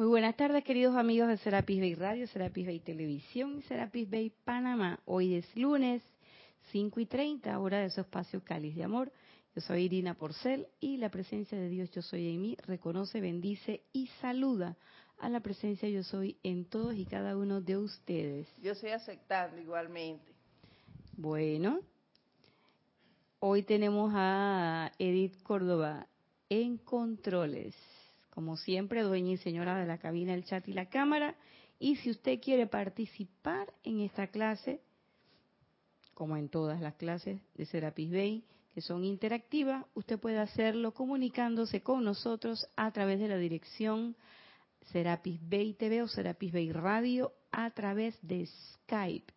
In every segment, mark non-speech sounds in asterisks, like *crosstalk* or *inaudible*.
Muy buenas tardes, queridos amigos de Serapis Bay Radio, Serapis Bay Televisión y Serapis Bay Panamá. Hoy es lunes 5 y 30, hora de su espacio Cáliz de Amor. Yo soy Irina Porcel y la presencia de Dios Yo Soy en mí reconoce, bendice y saluda a la presencia Yo Soy en todos y cada uno de ustedes. Yo soy aceptando igualmente. Bueno, hoy tenemos a Edith Córdoba en controles. Como siempre, dueña y señora de la cabina, el chat y la cámara. Y si usted quiere participar en esta clase, como en todas las clases de Serapis Bay, que son interactivas, usted puede hacerlo comunicándose con nosotros a través de la dirección Serapis Bay TV o Serapis Bay Radio a través de Skype.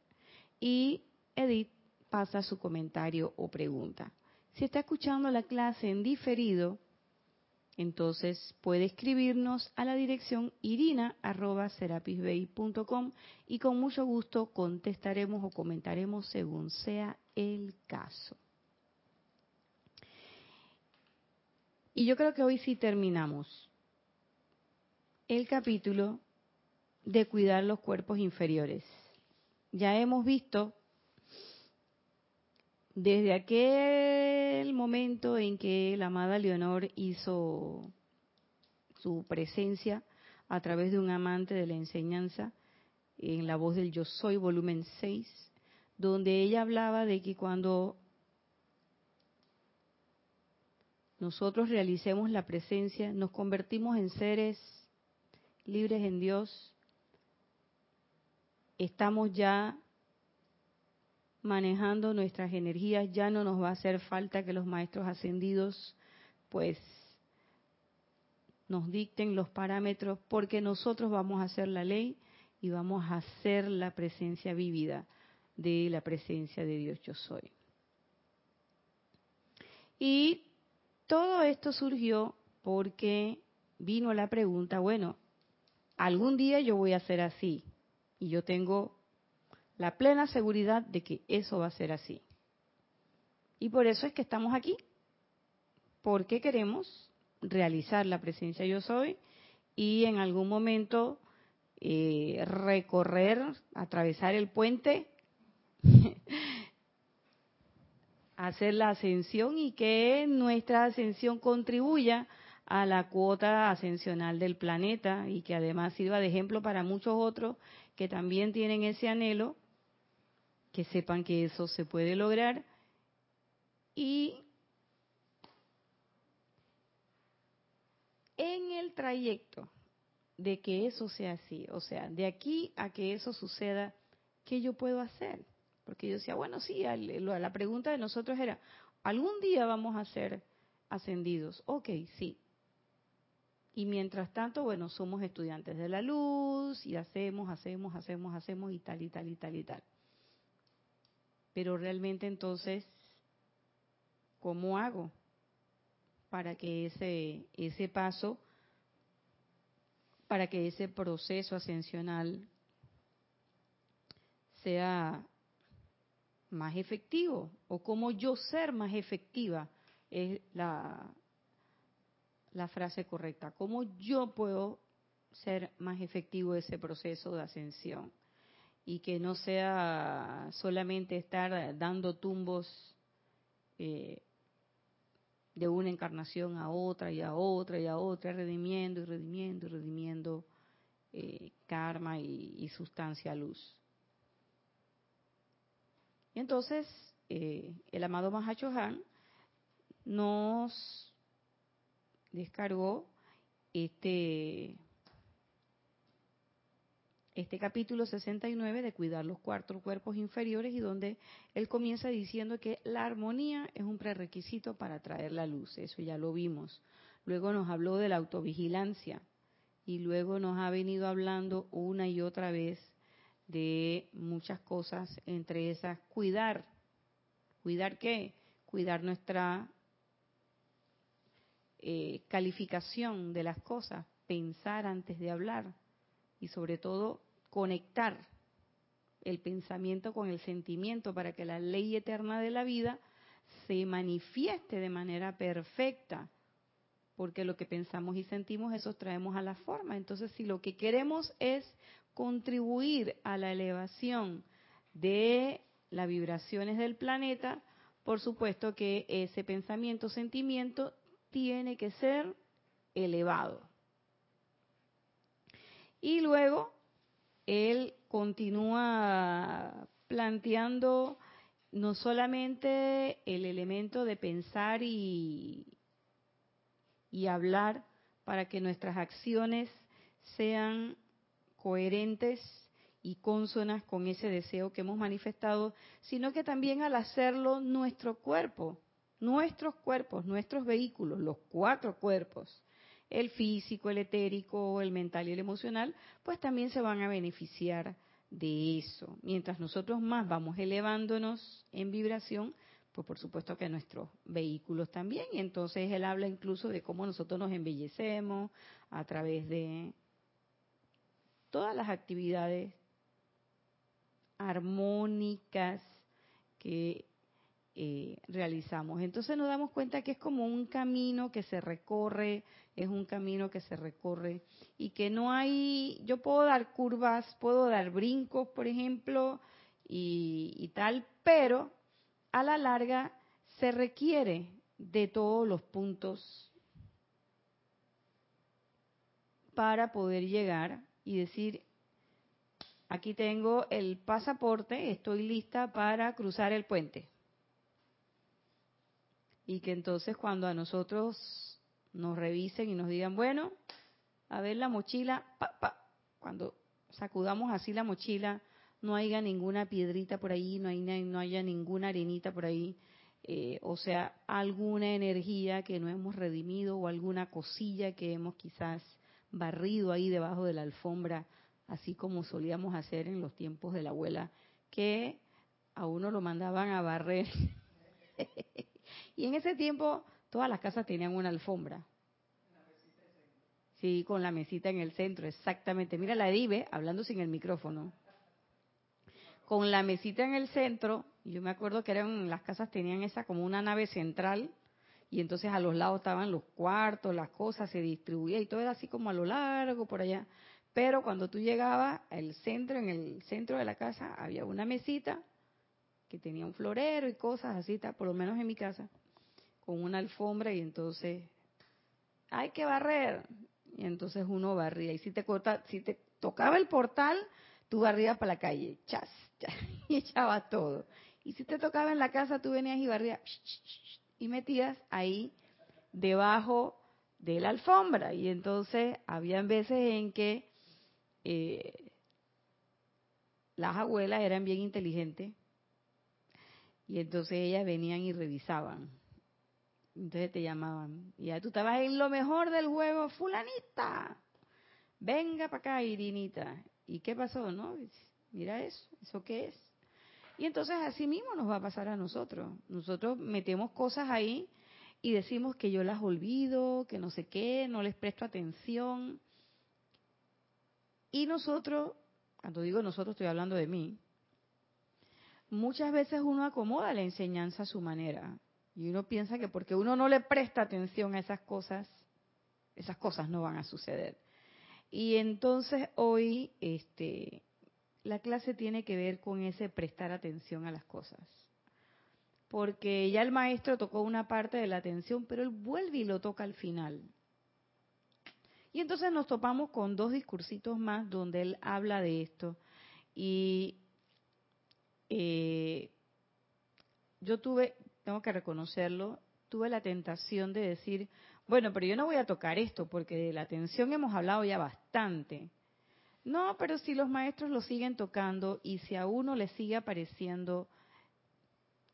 Y Edith pasa su comentario o pregunta. Si está escuchando la clase en diferido, entonces puede escribirnos a la dirección irina.serapisbay.com y con mucho gusto contestaremos o comentaremos según sea el caso. Y yo creo que hoy sí terminamos el capítulo de cuidar los cuerpos inferiores. Ya hemos visto desde aquel momento en que la amada Leonor hizo su presencia a través de un amante de la enseñanza en la voz del Yo Soy, volumen 6, donde ella hablaba de que cuando nosotros realicemos la presencia, nos convertimos en seres libres en Dios, estamos ya manejando nuestras energías, ya no nos va a hacer falta que los maestros ascendidos pues nos dicten los parámetros porque nosotros vamos a hacer la ley y vamos a hacer la presencia vívida de la presencia de Dios yo soy. Y todo esto surgió porque vino la pregunta, bueno, algún día yo voy a ser así y yo tengo la plena seguridad de que eso va a ser así. Y por eso es que estamos aquí, porque queremos realizar la presencia yo soy y en algún momento eh, recorrer, atravesar el puente, *laughs* hacer la ascensión y que nuestra ascensión contribuya a la cuota ascensional del planeta y que además sirva de ejemplo para muchos otros que también tienen ese anhelo que sepan que eso se puede lograr y en el trayecto de que eso sea así, o sea, de aquí a que eso suceda, ¿qué yo puedo hacer? Porque yo decía, bueno, sí, la pregunta de nosotros era, ¿algún día vamos a ser ascendidos? Ok, sí. Y mientras tanto, bueno, somos estudiantes de la luz y hacemos, hacemos, hacemos, hacemos y tal y tal y tal y tal. Pero realmente entonces, ¿cómo hago para que ese, ese paso, para que ese proceso ascensional sea más efectivo? ¿O cómo yo ser más efectiva? Es la, la frase correcta. ¿Cómo yo puedo ser más efectivo ese proceso de ascensión? Y que no sea solamente estar dando tumbos eh, de una encarnación a otra y a otra y a otra, redimiendo y redimiendo y redimiendo eh, karma y, sustancia luz. Y entonces eh, el amado Mahachohan nos descargó este este capítulo 69 de cuidar los cuatro cuerpos inferiores y donde él comienza diciendo que la armonía es un prerequisito para traer la luz, eso ya lo vimos. Luego nos habló de la autovigilancia y luego nos ha venido hablando una y otra vez de muchas cosas, entre esas cuidar. ¿Cuidar qué? Cuidar nuestra eh, calificación de las cosas, pensar antes de hablar y sobre todo conectar el pensamiento con el sentimiento para que la ley eterna de la vida se manifieste de manera perfecta porque lo que pensamos y sentimos, eso traemos a la forma. Entonces, si lo que queremos es contribuir a la elevación de las vibraciones del planeta, por supuesto que ese pensamiento, sentimiento, tiene que ser elevado. Y luego, él continúa planteando no solamente el elemento de pensar y, hablar para que nuestras acciones sean coherentes y consonas con ese deseo que hemos manifestado, sino que también al hacerlo nuestro cuerpo, nuestros cuerpos, nuestros vehículos, los cuatro cuerpos, el físico, el etérico, el mental y el emocional, pues también se van a beneficiar de eso. Mientras nosotros más vamos elevándonos en vibración, pues por supuesto que nuestros vehículos también. Y entonces él habla incluso de cómo nosotros nos embellecemos a través de todas las actividades armónicas que eh, realizamos. Entonces nos damos cuenta que es como un camino que se recorre, es un camino que se recorre y que no hay, yo puedo dar curvas, puedo dar brincos, por ejemplo, y, y tal, pero a la larga se requiere de todos los puntos para poder llegar y decir, aquí tengo el pasaporte, estoy lista para cruzar el puente. Y que entonces cuando a nosotros nos revisen y nos digan, bueno, a ver la mochila, cuando sacudamos así la mochila, no haya ninguna piedrita por ahí, no, hay, no haya ninguna arenita por ahí, eh, o sea, alguna energía que no hemos redimido o alguna cosilla que hemos quizás barrido ahí debajo de la alfombra, así como solíamos hacer en los tiempos de la abuela, que a uno lo mandaban a barrer. *laughs* y en ese tiempo todas las casas tenían una alfombra. Sí, con la mesita en el centro, exactamente. Mira la Edive hablando sin el micrófono. Con la mesita en el centro, yo me acuerdo que eran las casas tenían esa como una nave central y entonces a los lados estaban los cuartos, las cosas, se distribuía y todo era así como a lo largo por allá. Pero cuando tú llegabas al centro, en el centro de la casa, había una mesita que tenía un florero y cosas así, por lo menos en mi casa, con una alfombra y entonces hay que barrer. Y entonces uno barría. Y si te, si te tocaba el portal, tú barrías para la calle, chas, chas, *laughs* y echabas todo. Y si te tocaba en la casa, tú venías y barrías y metías ahí debajo de la alfombra. Y entonces habían veces en que eh, las abuelas eran bien inteligentes y entonces ellas venían y revisaban. Entonces te llamaban. Y ya tú estabas en lo mejor del juego, fulanita. Venga para acá, Irinita. ¿Y qué pasó? No, mira eso, ¿eso qué es? Y entonces así mismo nos va a pasar a nosotros. Nosotros metemos cosas ahí y decimos que yo las olvido, que no sé qué, no les presto atención. Y nosotros, cuando digo nosotros estoy hablando de mí, muchas veces uno acomoda la enseñanza a su manera. Y uno piensa que porque uno no le presta atención a esas cosas, esas cosas no van a suceder. Y entonces hoy, este, la clase tiene que ver con ese prestar atención a las cosas. Porque ya el maestro tocó una parte de la atención, pero él vuelve y lo toca al final. Y entonces nos topamos con dos discursitos más donde él habla de esto. Y eh, yo tuve, tengo que reconocerlo, tuve la tentación de decir, bueno, pero yo no voy a tocar esto porque de la atención hemos hablado ya bastante. No, pero si los maestros lo siguen tocando y si a uno le sigue apareciendo,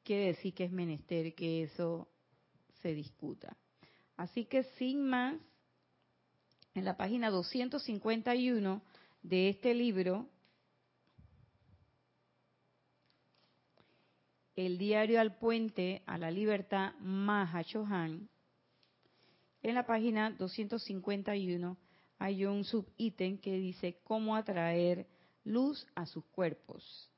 quiere decir que es menester que eso se discuta. Así que sin más, en la página 251 de este libro, El diario al puente a la libertad, Chohan, en la página 251, hay un subítem que dice cómo atraer luz a sus cuerpos.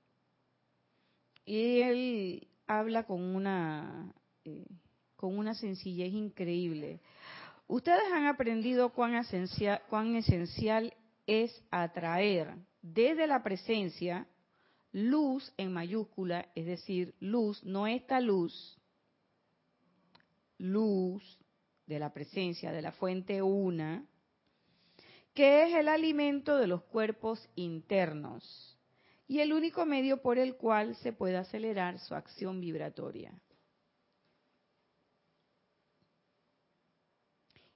Y él habla con una, eh, con una sencillez increíble. Ustedes han aprendido cuán esencial es atraer desde la presencia luz en mayúscula, es decir, luz, no esta luz, luz de la presencia de la fuente una, que es el alimento de los cuerpos internos y el único medio por el cual se puede acelerar su acción vibratoria.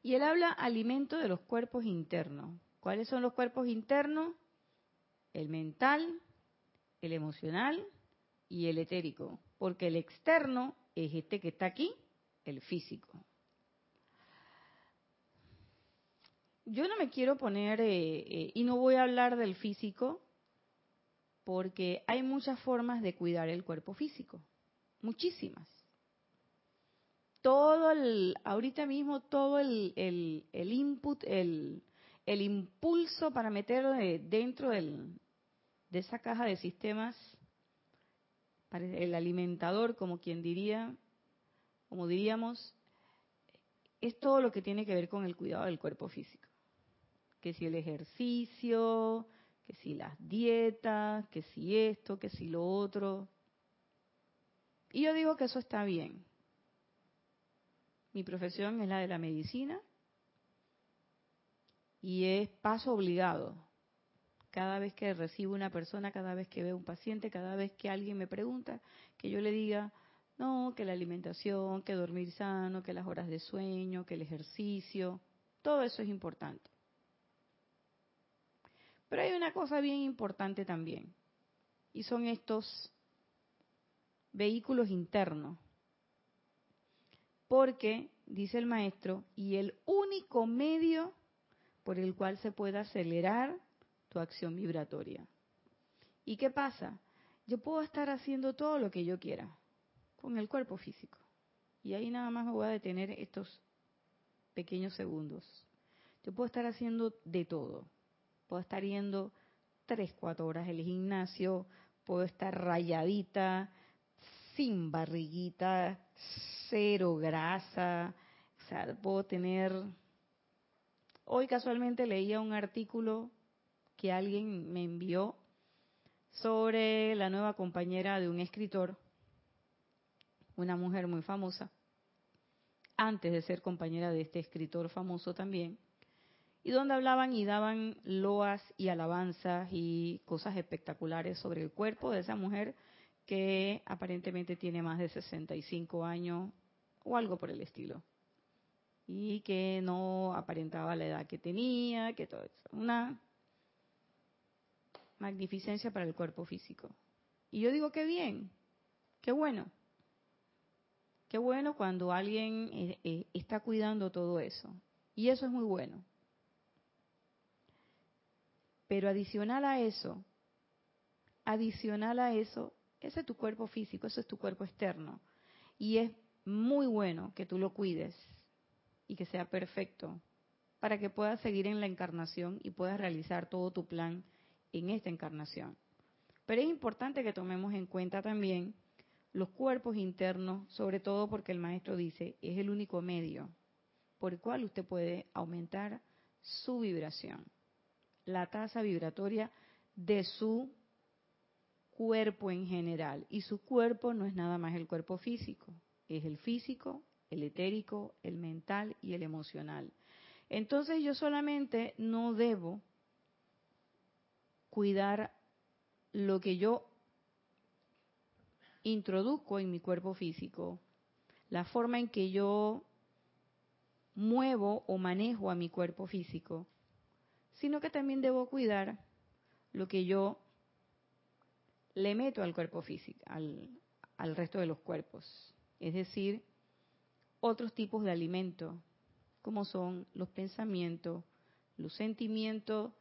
Y él habla alimento de los cuerpos internos. ¿Cuáles son los cuerpos internos? El mental, el emocional y el etérico. Porque el externo es este que está aquí, el físico. Yo no me quiero poner, eh, eh, y no voy a hablar del físico, porque hay muchas formas de cuidar el cuerpo físico. Muchísimas todo el, ahorita mismo todo el, el, input, el, el, impulso para meter dentro del, de esa caja de sistemas, el alimentador, como quien diría, como diríamos, es todo lo que tiene que ver con el cuidado del cuerpo físico. Que si el ejercicio, que si las dietas, que si esto, que si lo otro. Y yo digo que eso está bien. Mi profesión es la de la medicina y es paso obligado. Cada vez que recibo una persona, cada vez que veo un paciente, cada vez que alguien me pregunta, que yo le diga, no, que la alimentación, que dormir sano, que las horas de sueño, que el ejercicio, todo eso es importante. Pero hay una cosa bien importante también, y son estos vehículos internos porque, dice el maestro, y el único medio por el cual se puede acelerar tu acción vibratoria. ¿Y qué pasa? Yo puedo estar haciendo todo lo que yo quiera con el cuerpo físico. Y ahí nada más me voy a detener estos pequeños segundos. Yo puedo estar haciendo de todo. Puedo estar yendo tres, cuatro horas al gimnasio, puedo estar rayadita, sin barriguita, cero grasa, o sea, puedo tener... Hoy casualmente leía un artículo que alguien me envió sobre la nueva compañera de un escritor, una mujer muy famosa, antes de ser compañera de este escritor famoso también, y donde hablaban y daban loas y alabanzas y cosas espectaculares sobre el cuerpo de esa mujer que aparentemente tiene más de 65 años o algo por el estilo. Y que no aparentaba la edad que tenía, que todo eso. Una magnificencia para el cuerpo físico. Y yo digo, qué bien, qué bueno. Qué bueno cuando alguien eh, eh, está cuidando todo eso. Y eso es muy bueno. Pero adicional a eso, adicional a eso, ese es tu cuerpo físico, ese es tu cuerpo externo. Y es muy bueno que tú lo cuides y que sea perfecto para que puedas seguir en la encarnación y puedas realizar todo tu plan en esta encarnación. Pero es importante que tomemos en cuenta también los cuerpos internos, sobre todo porque el maestro dice, es el único medio por el cual usted puede aumentar su vibración, la tasa vibratoria de su cuerpo en general. Y su cuerpo no es nada más el cuerpo físico, es el físico, el etérico, el mental y el emocional. Entonces yo solamente no debo cuidar lo que yo introduzco en mi cuerpo físico, la forma en que yo muevo o manejo a mi cuerpo físico, sino que también debo cuidar lo que yo le meto al cuerpo físico, al, al resto de los cuerpos. Es decir, otros tipos de alimento, como son los pensamientos, los sentimientos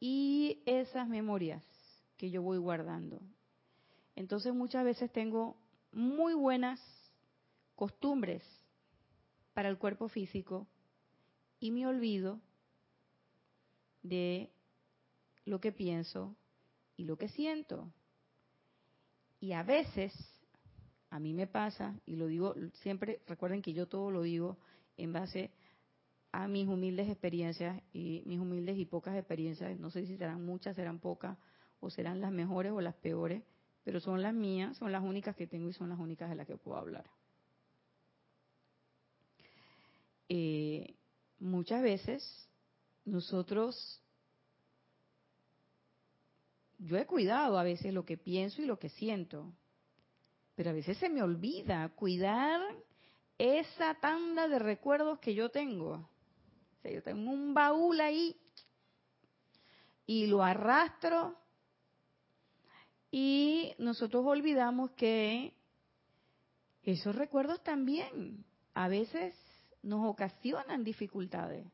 y esas memorias que yo voy guardando. Entonces muchas veces tengo muy buenas costumbres para el cuerpo físico y me olvido de lo que pienso y lo que siento. Y a veces a mí me pasa, y lo digo siempre, recuerden que yo todo lo digo en base a mis humildes experiencias y mis humildes y pocas experiencias, no sé si serán muchas, serán pocas, o serán las mejores o las peores, pero son las mías, son las únicas que tengo y son las únicas de las que puedo hablar. Eh, muchas veces nosotros, yo he cuidado a veces lo que pienso y lo que siento, pero a veces se me olvida cuidar esa tanda de recuerdos que yo tengo. O sea, yo tengo un baúl ahí y lo arrastro y nosotros olvidamos que esos recuerdos también a veces nos ocasionan dificultades.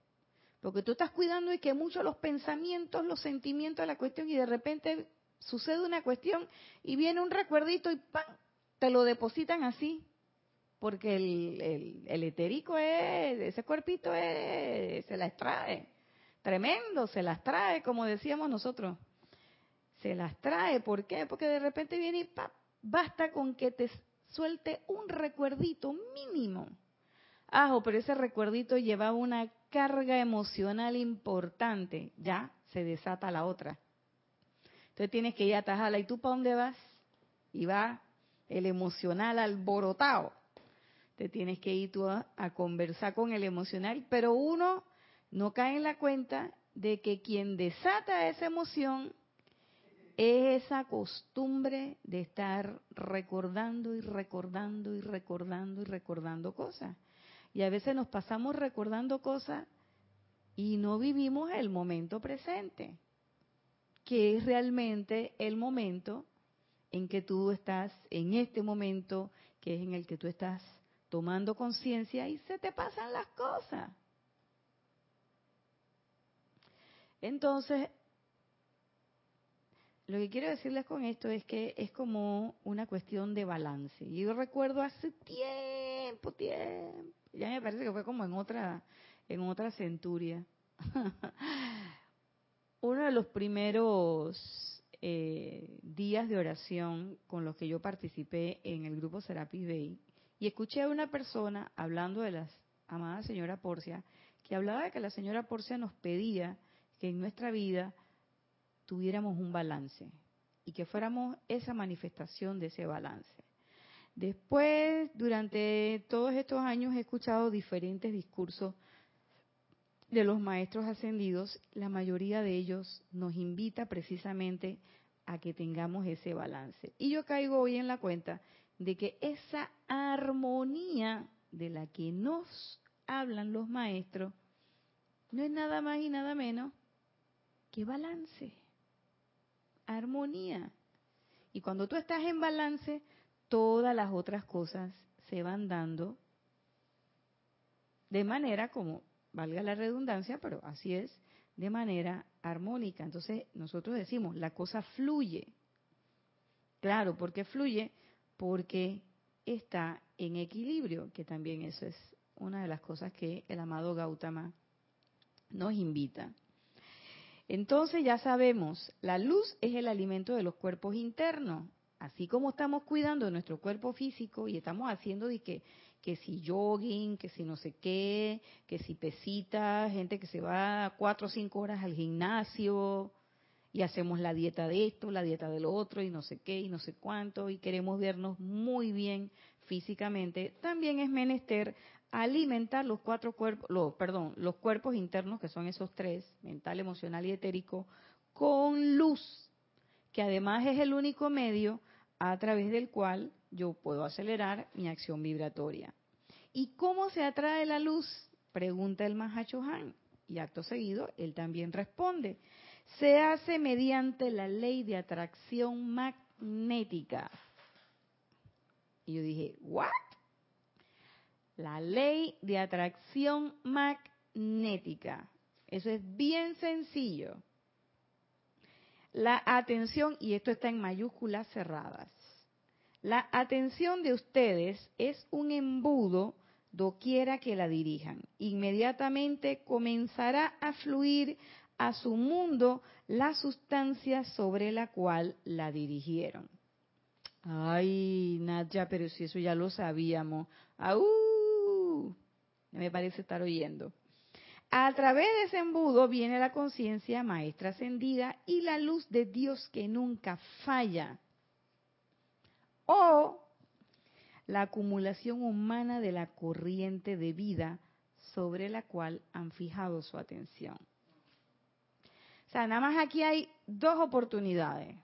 Porque tú estás cuidando y que mucho los pensamientos, los sentimientos la cuestión y de repente sucede una cuestión y viene un recuerdito y ¡pam! te lo depositan así. Porque el, el, etérico es, ese cuerpito es, se las trae. Tremendo, se las trae, como decíamos nosotros se las trae. ¿Por qué? Porque de repente viene y basta con que te suelte un recuerdito mínimo. Ah, pero ese recuerdito llevaba una carga emocional importante. Ya se desata la otra. Entonces tienes que ir a atajarla. ¿Y tú para dónde vas? Y va el emocional alborotado. Te tienes que ir tú a, a conversar con el emocional, pero uno no cae en la cuenta de que quien desata esa emoción es esa costumbre de estar recordando y recordando y recordando y recordando cosas. Y a veces nos pasamos recordando cosas y no vivimos el momento presente, que es realmente el momento en que tú estás, en este momento, que es en el que tú estás tomando conciencia y se te pasan las cosas. Entonces, lo que quiero decirles con esto es que es como una cuestión de balance. Yo recuerdo hace tiempo, tiempo, ya me parece que fue como en otra, en otra centuria. *laughs* Uno de los primeros eh, días de oración con los que yo participé en el grupo Serapis Bay y escuché a una persona hablando de la amada señora Porcia, que hablaba de que la señora Porcia nos pedía que en nuestra vida tuviéramos un balance y que fuéramos esa manifestación de ese balance. Después, durante todos estos años he escuchado diferentes discursos de los maestros ascendidos, la mayoría de ellos nos invita precisamente a que tengamos ese balance. Y yo caigo hoy en la cuenta de que esa armonía de la que nos hablan los maestros no es nada más y nada menos que balance armonía. Y cuando tú estás en balance, todas las otras cosas se van dando de manera como, valga la redundancia, pero así es, de manera armónica. Entonces nosotros decimos, la cosa fluye. Claro, ¿por qué fluye? Porque está en equilibrio, que también eso es una de las cosas que el amado Gautama nos invita. Entonces ya sabemos, la luz es el alimento de los cuerpos internos. Así como estamos cuidando nuestro cuerpo físico y estamos haciendo de que, que si jogging, que si no sé qué, que si pesita, gente que se va cuatro o cinco horas al gimnasio y hacemos la dieta de esto, la dieta de lo otro y no sé qué y no sé cuánto y queremos vernos muy bien físicamente, también es menester alimentar los cuatro cuerpos, los, perdón, los cuerpos internos, que son esos tres, mental, emocional y etérico, con luz, que además es el único medio a través del cual yo puedo acelerar mi acción vibratoria. ¿Y cómo se atrae la luz? Pregunta el Han. Y acto seguido, él también responde. Se hace mediante la ley de atracción magnética. Y yo dije, ¿what? La ley de atracción magnética. Eso es bien sencillo. La atención, y esto está en mayúsculas cerradas, la atención de ustedes es un embudo doquiera que la dirijan. Inmediatamente comenzará a fluir a su mundo la sustancia sobre la cual la dirigieron. Ay, Nadia, pero si eso ya lo sabíamos. ¡Aú! me parece estar oyendo. A través de ese embudo viene la conciencia maestra ascendida y la luz de Dios que nunca falla. O la acumulación humana de la corriente de vida sobre la cual han fijado su atención. Sea, nada más aquí hay dos oportunidades.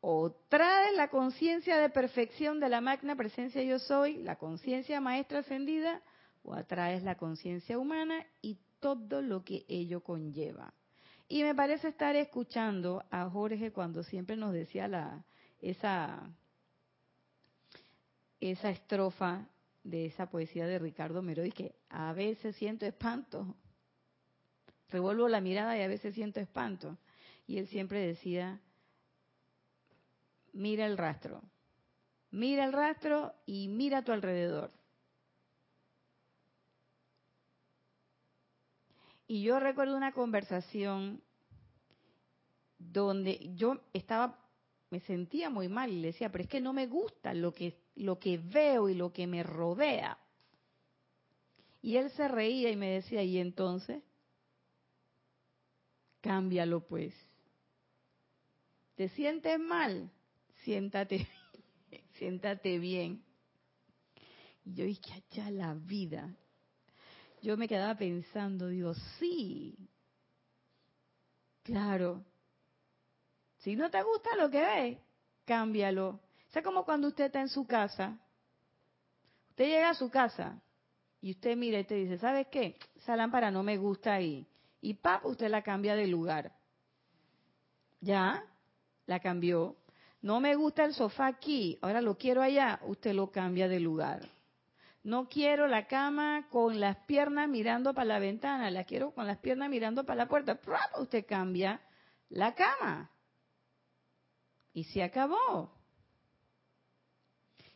O trae la conciencia de perfección de la magna presencia yo soy, la conciencia maestra ascendida, o atraes la conciencia humana y todo lo que ello conlleva. Y me parece estar escuchando a Jorge cuando siempre nos decía la, esa, esa estrofa de esa poesía de Ricardo Meroy que a veces siento espanto. Revuelvo la mirada y a veces siento espanto. Y él siempre decía, mira el rastro, mira el rastro y mira a tu alrededor. Y yo recuerdo una conversación donde yo estaba, me sentía muy mal y le decía, pero es que no me gusta lo que, lo que veo y lo que me rodea. Y él se reía y me decía, ¿y entonces? Cámbialo pues. ¿Te sientes mal? Siéntate, *laughs* siéntate bien. Y yo dije, allá la vida yo me quedaba pensando, digo, sí, claro. Si no te gusta lo que ves, cámbialo. O sea, como cuando usted está en su casa, usted llega a su casa y usted mira y te dice, ¿sabes qué? Esa lámpara no me gusta ahí. Y pap, usted la cambia de lugar. ¿Ya? La cambió. No me gusta el sofá aquí, ahora lo quiero allá, usted lo cambia de lugar. No quiero la cama con las piernas mirando para la ventana, la quiero con las piernas mirando para la puerta. Usted cambia la cama. Y se acabó.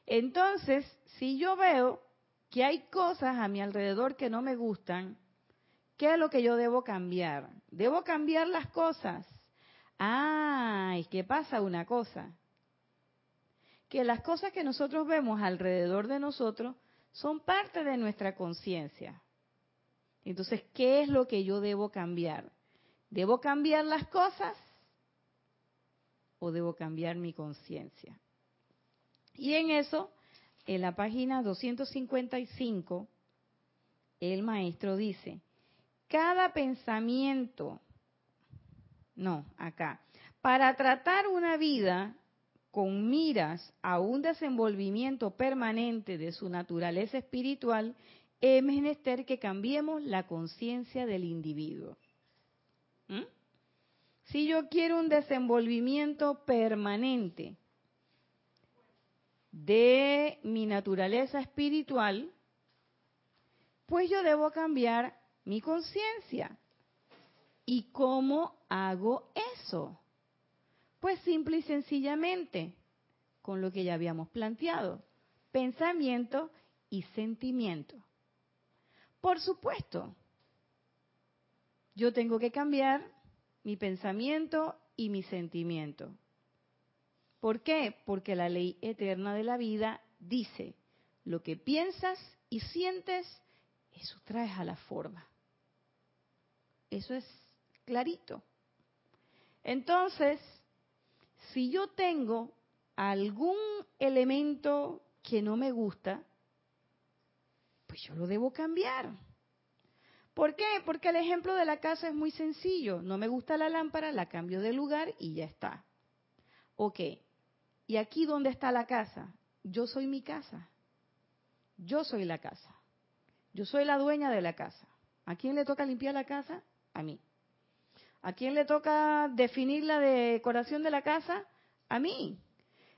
Entonces, si yo veo que hay cosas a mi alrededor que no me gustan, ¿qué es lo que yo debo cambiar? Debo cambiar las cosas. Ah, ¿y qué pasa? Una cosa. Que las cosas que nosotros vemos alrededor de nosotros son parte de nuestra conciencia. Entonces, ¿qué es lo que yo debo cambiar? ¿Debo cambiar las cosas o debo cambiar mi conciencia? Y en eso, en la página 255, el maestro dice, cada pensamiento, no, acá, para tratar una vida con miras a un desenvolvimiento permanente de su naturaleza espiritual, es menester que cambiemos la conciencia del individuo. ¿Mm? Si yo quiero un desenvolvimiento permanente de mi naturaleza espiritual, pues yo debo cambiar mi conciencia. ¿Y cómo hago eso? Pues simple y sencillamente, con lo que ya habíamos planteado, pensamiento y sentimiento. Por supuesto, yo tengo que cambiar mi pensamiento y mi sentimiento. ¿Por qué? Porque la ley eterna de la vida dice, lo que piensas y sientes, eso traes a la forma. Eso es clarito. Entonces, si yo tengo algún elemento que no me gusta, pues yo lo debo cambiar. ¿Por qué? Porque el ejemplo de la casa es muy sencillo. No me gusta la lámpara, la cambio de lugar y ya está. Ok. ¿Y aquí dónde está la casa? Yo soy mi casa. Yo soy la casa. Yo soy la dueña de la casa. ¿A quién le toca limpiar la casa? A mí. ¿A quién le toca definir la decoración de la casa? A mí.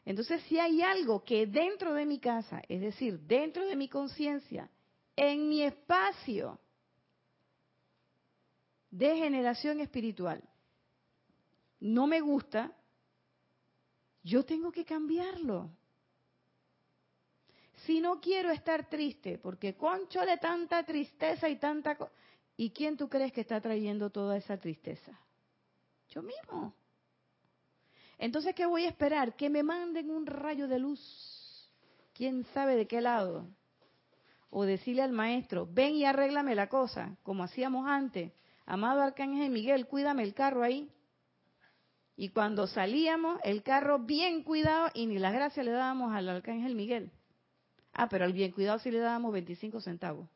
Entonces, si hay algo que dentro de mi casa, es decir, dentro de mi conciencia, en mi espacio de generación espiritual, no me gusta, yo tengo que cambiarlo. Si no quiero estar triste, porque conchole tanta tristeza y tanta... ¿Y quién tú crees que está trayendo toda esa tristeza? Yo mismo. Entonces, ¿qué voy a esperar? Que me manden un rayo de luz. ¿Quién sabe de qué lado? o decirle al maestro, ven y arréglame la cosa, como hacíamos antes. Amado Arcángel Miguel, cuídame el carro ahí. Y cuando salíamos, el carro bien cuidado y ni las gracias le dábamos al Arcángel Miguel. Ah, pero al bien cuidado sí le dábamos 25 centavos.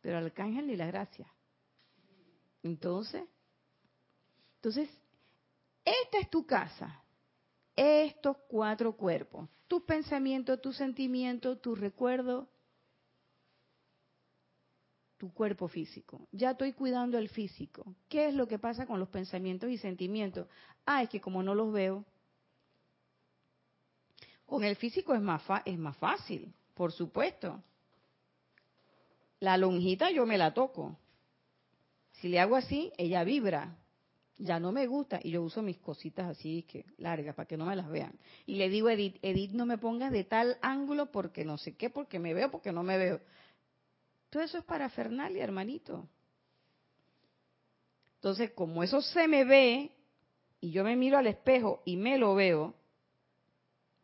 Pero al Arcángel ni las gracias. Entonces, entonces, esta es tu casa. Estos cuatro cuerpos. Tus pensamientos, tus sentimientos, tus recuerdos, tu cuerpo físico. Ya estoy cuidando el físico. ¿Qué es lo que pasa con los pensamientos y sentimientos? Ah, es que como no los veo, con el físico es más, es más fácil, por supuesto. La lonjita yo me la toco. Si le hago así, ella vibra. Ya no me gusta y yo uso mis cositas así que largas para que no me las vean. Y le digo a Edith, Edith no me pongas de tal ángulo porque no sé qué, porque me veo, porque no me veo. Todo eso es para Fernalia, hermanito. Entonces, como eso se me ve y yo me miro al espejo y me lo veo,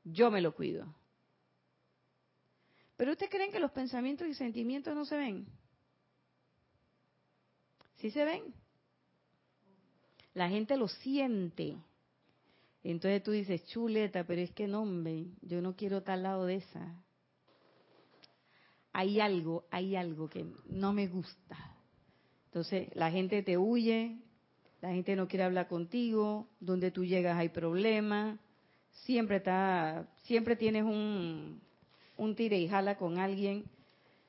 yo me lo cuido. Pero ustedes creen que los pensamientos y sentimientos no se ven? ¿Sí se ven? La gente lo siente. Entonces tú dices, chuleta, pero es que no, hombre, yo no quiero tal lado de esa hay algo, hay algo que no me gusta. Entonces la gente te huye, la gente no quiere hablar contigo, donde tú llegas hay problemas, siempre está, siempre tienes un, un tire y jala con alguien.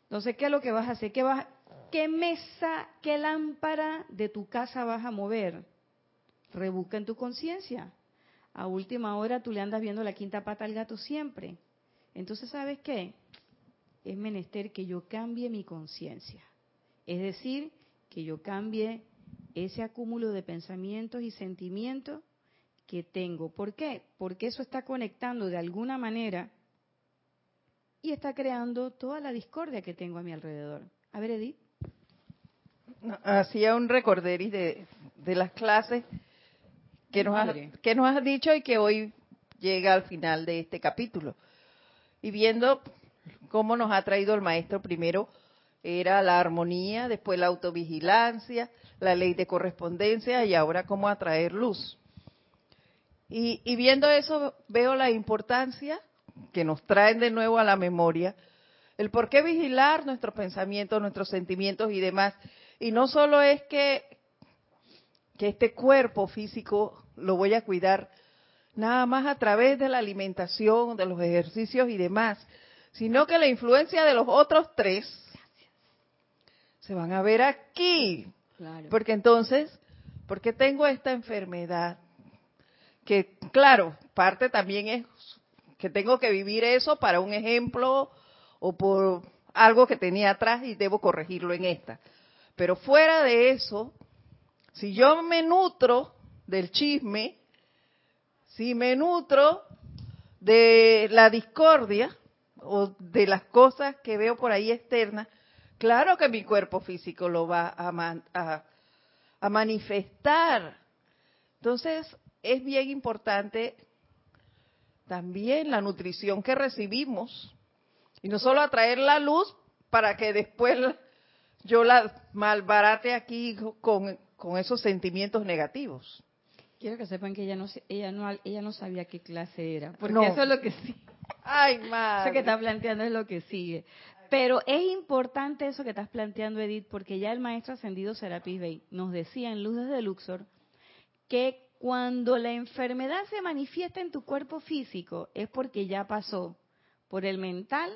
Entonces, ¿qué es lo que vas a hacer? ¿Qué, vas, ¿Qué mesa, qué lámpara de tu casa vas a mover? Rebusca en tu conciencia. A última hora tú le andas viendo la quinta pata al gato siempre. Entonces, ¿sabes qué? es menester que yo cambie mi conciencia. Es decir, que yo cambie ese acúmulo de pensamientos y sentimientos que tengo. ¿Por qué? Porque eso está conectando de alguna manera y está creando toda la discordia que tengo a mi alrededor. A ver, Edith. Hacía un recorderis de, de las clases que nos, que nos has dicho y que hoy llega al final de este capítulo. Y viendo cómo nos ha traído el maestro primero era la armonía, después la autovigilancia, la ley de correspondencia y ahora cómo atraer luz. Y, y, viendo eso veo la importancia que nos traen de nuevo a la memoria, el por qué vigilar nuestros pensamientos, nuestros sentimientos y demás. Y no solo es que, que este cuerpo físico lo voy a cuidar nada más a través de la alimentación, de los ejercicios y demás, sino que la influencia de los otros tres se van a ver aquí. Porque entonces, ¿por qué tengo esta enfermedad? Que claro, parte también es que tengo que vivir eso para un ejemplo o por algo que tenía atrás y debo corregirlo en esta. Pero fuera de eso, si yo me nutro del chisme, si me nutro de la discordia, o de las cosas que veo por ahí externas, claro que mi cuerpo físico lo va a, a, manifestar. Entonces, es bien importante también la nutrición que recibimos y no solo atraer la luz para que después yo la malbarate aquí con, con esos sentimientos negativos. Quiero que sepan que ella no, ella no, ella no sabía qué clase era, porque eso es lo que sí. Ay, madre. *laughs* Eso que estás planteando es lo que sigue. Pero es importante eso que estás planteando, Edith, porque ya el maestro ascendido Serapis Bey nos decía en Luz desde Luxor que cuando la enfermedad se manifiesta en tu cuerpo físico es porque ya pasó por el mental,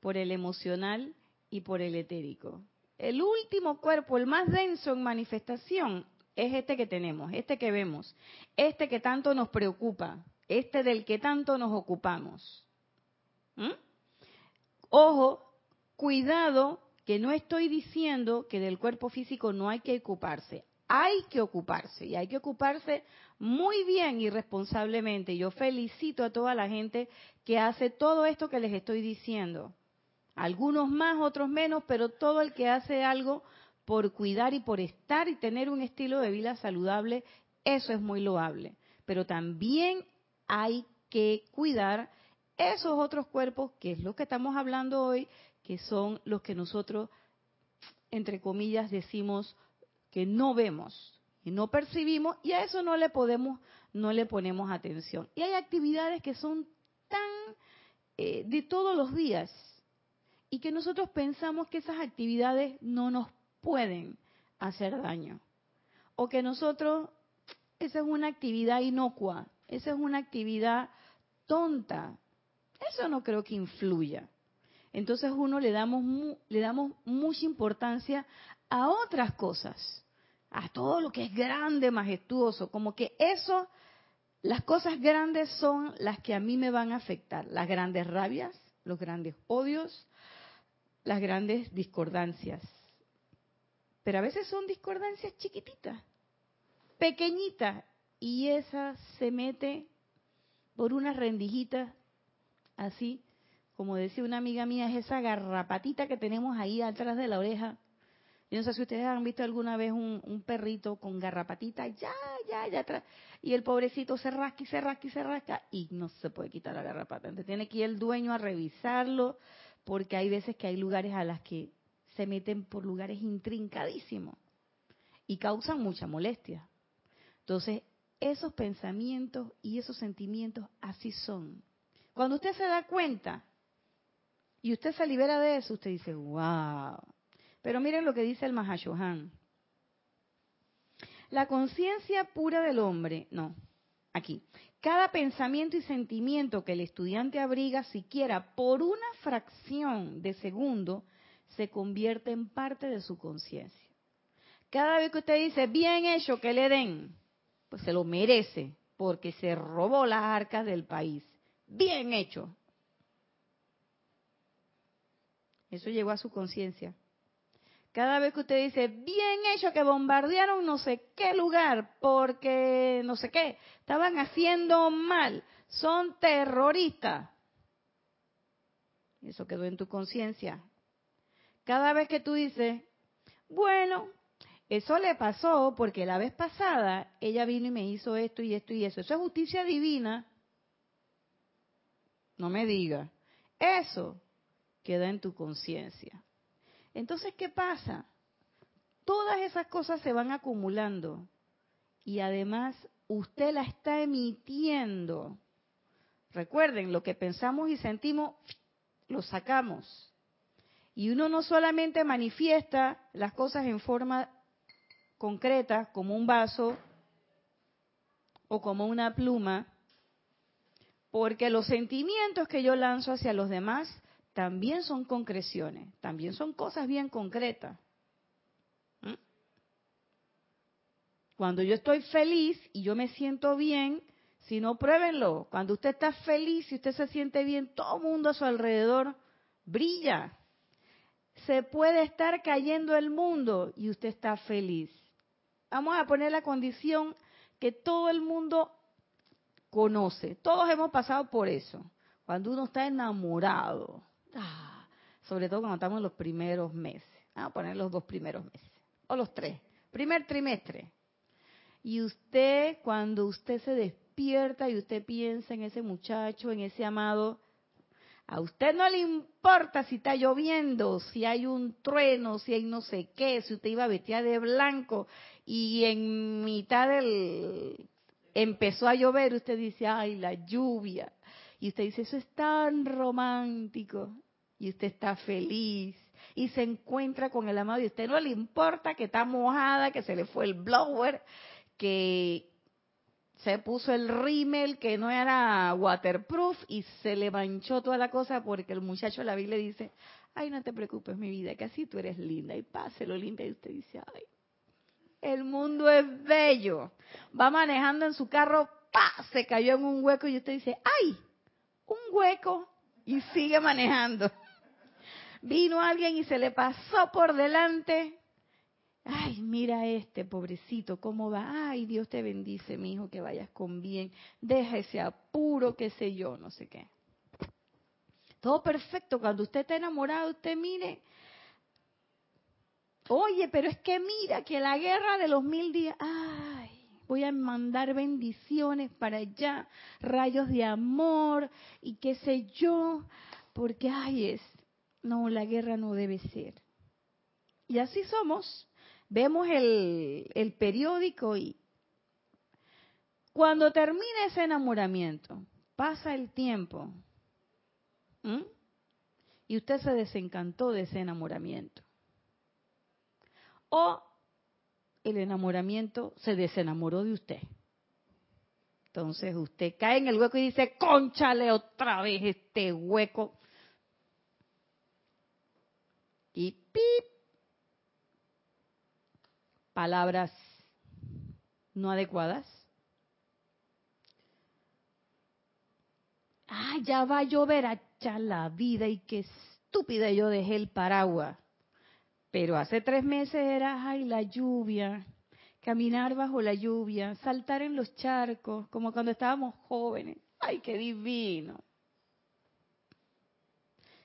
por el emocional y por el etérico. El último cuerpo, el más denso en manifestación, es este que tenemos, este que vemos, este que tanto nos preocupa, este del que tanto nos ocupamos. ¿Mm? Ojo, cuidado, que no estoy diciendo que del cuerpo físico no hay que ocuparse. Hay que ocuparse y hay que ocuparse muy bien y responsablemente. Yo felicito a toda la gente que hace todo esto que les estoy diciendo. Algunos más, otros menos, pero todo el que hace algo por cuidar y por estar y tener un estilo de vida saludable, eso es muy loable. Pero también hay que cuidar esos otros cuerpos, que es lo que estamos hablando hoy, que son los que nosotros, entre comillas, decimos que no vemos y no percibimos y a eso no le podemos, no le ponemos atención. Y hay actividades que son tan eh, de todos los días y que nosotros pensamos que esas actividades no nos pueden hacer daño o que nosotros esa es una actividad inocua, esa es una actividad tonta. Eso no creo que influya. Entonces uno le damos le damos mucha importancia a otras cosas, a todo lo que es grande, majestuoso, como que eso las cosas grandes son las que a mí me van a afectar, las grandes rabias, los grandes odios, las grandes discordancias. Pero a veces son discordancias chiquititas, pequeñitas, y esa se mete por unas rendijitas así, como decía una amiga mía, es esa garrapatita que tenemos ahí atrás de la oreja. Yo no sé si ustedes han visto alguna vez un, perrito con garrapatita, ya, ya, ya atrás, y el pobrecito se rasca y se rasca y se rasca, y no se puede quitar la garrapata. Entonces tiene que ir el dueño a revisarlo, porque hay veces que hay lugares a las que se meten por lugares intrincadísimos y causan mucha molestia. Entonces, esos pensamientos y esos sentimientos así son. Cuando usted se da cuenta y usted se libera de eso, usted dice, wow. Pero miren lo que dice el Mahashohan. La conciencia pura del hombre, no, aquí. Cada pensamiento y sentimiento que el estudiante abriga siquiera por una fracción de segundo se convierte en parte de su conciencia. Cada vez que usted dice, bien hecho, que le den, pues se lo merece, porque se robó las arcas del país. Bien hecho. Eso llegó a su conciencia. Cada vez que usted dice, bien hecho que bombardearon no sé qué lugar, porque no sé qué, estaban haciendo mal, son terroristas. Eso quedó en tu conciencia. Cada vez que tú dices, bueno, eso le pasó porque la vez pasada ella vino y me hizo esto y esto y eso. Eso es justicia divina. No me diga. Eso queda en tu conciencia. Entonces, ¿qué pasa? Todas esas cosas se van acumulando y además usted la está emitiendo. Recuerden, lo que pensamos y sentimos, lo sacamos. Y uno no solamente manifiesta las cosas en forma concreta, como un vaso o como una pluma, porque los sentimientos que yo lanzo hacia los demás también son concreciones, también son cosas bien concretas. ¿Mm? Cuando yo estoy feliz y yo me siento bien, si no, pruébenlo. Cuando usted está feliz y usted se siente bien, todo el mundo a su alrededor brilla. Se puede estar cayendo el mundo y usted está feliz. Vamos a poner la condición que todo el mundo conoce. Todos hemos pasado por eso. Cuando uno está enamorado, ah, sobre todo cuando estamos en los primeros meses. Vamos a poner los dos primeros meses. O los tres. Primer trimestre. Y usted, cuando usted se despierta y usted piensa en ese muchacho, en ese amado, a usted no le importa si está lloviendo, si hay un trueno, si hay no sé qué, si usted iba a vestir de blanco y en mitad del empezó a llover, usted dice, ay, la lluvia. Y usted dice, eso es tan romántico. Y usted está feliz. Y se encuentra con el amado y a usted no le importa que está mojada, que se le fue el blower, que se puso el rímel que no era waterproof y se le manchó toda la cosa porque el muchacho de la Biblia dice, ay, no te preocupes mi vida, que así tú eres linda y páselo linda y usted dice, ay, el mundo es bello. Va manejando en su carro, ¡pa! se cayó en un hueco y usted dice, ay, un hueco y sigue manejando. Vino alguien y se le pasó por delante Ay, mira este pobrecito, cómo va. Ay, Dios te bendice, mi hijo, que vayas con bien. Deja ese apuro, qué sé yo, no sé qué. Todo perfecto. Cuando usted está enamorado, usted mire. Oye, pero es que mira que la guerra de los mil días. Ay, voy a mandar bendiciones para allá, rayos de amor y qué sé yo, porque ay es no, la guerra no debe ser. Y así somos. Vemos el, el periódico y cuando termina ese enamoramiento, pasa el tiempo y usted se desencantó de ese enamoramiento. O el enamoramiento se desenamoró de usted. Entonces usted cae en el hueco y dice, conchale otra vez este hueco. Y pip. Palabras no adecuadas. Ah, ya va a llover, a la vida y qué estúpida yo dejé el paraguas. Pero hace tres meses era, ay, la lluvia, caminar bajo la lluvia, saltar en los charcos, como cuando estábamos jóvenes. ¡Ay, qué divino!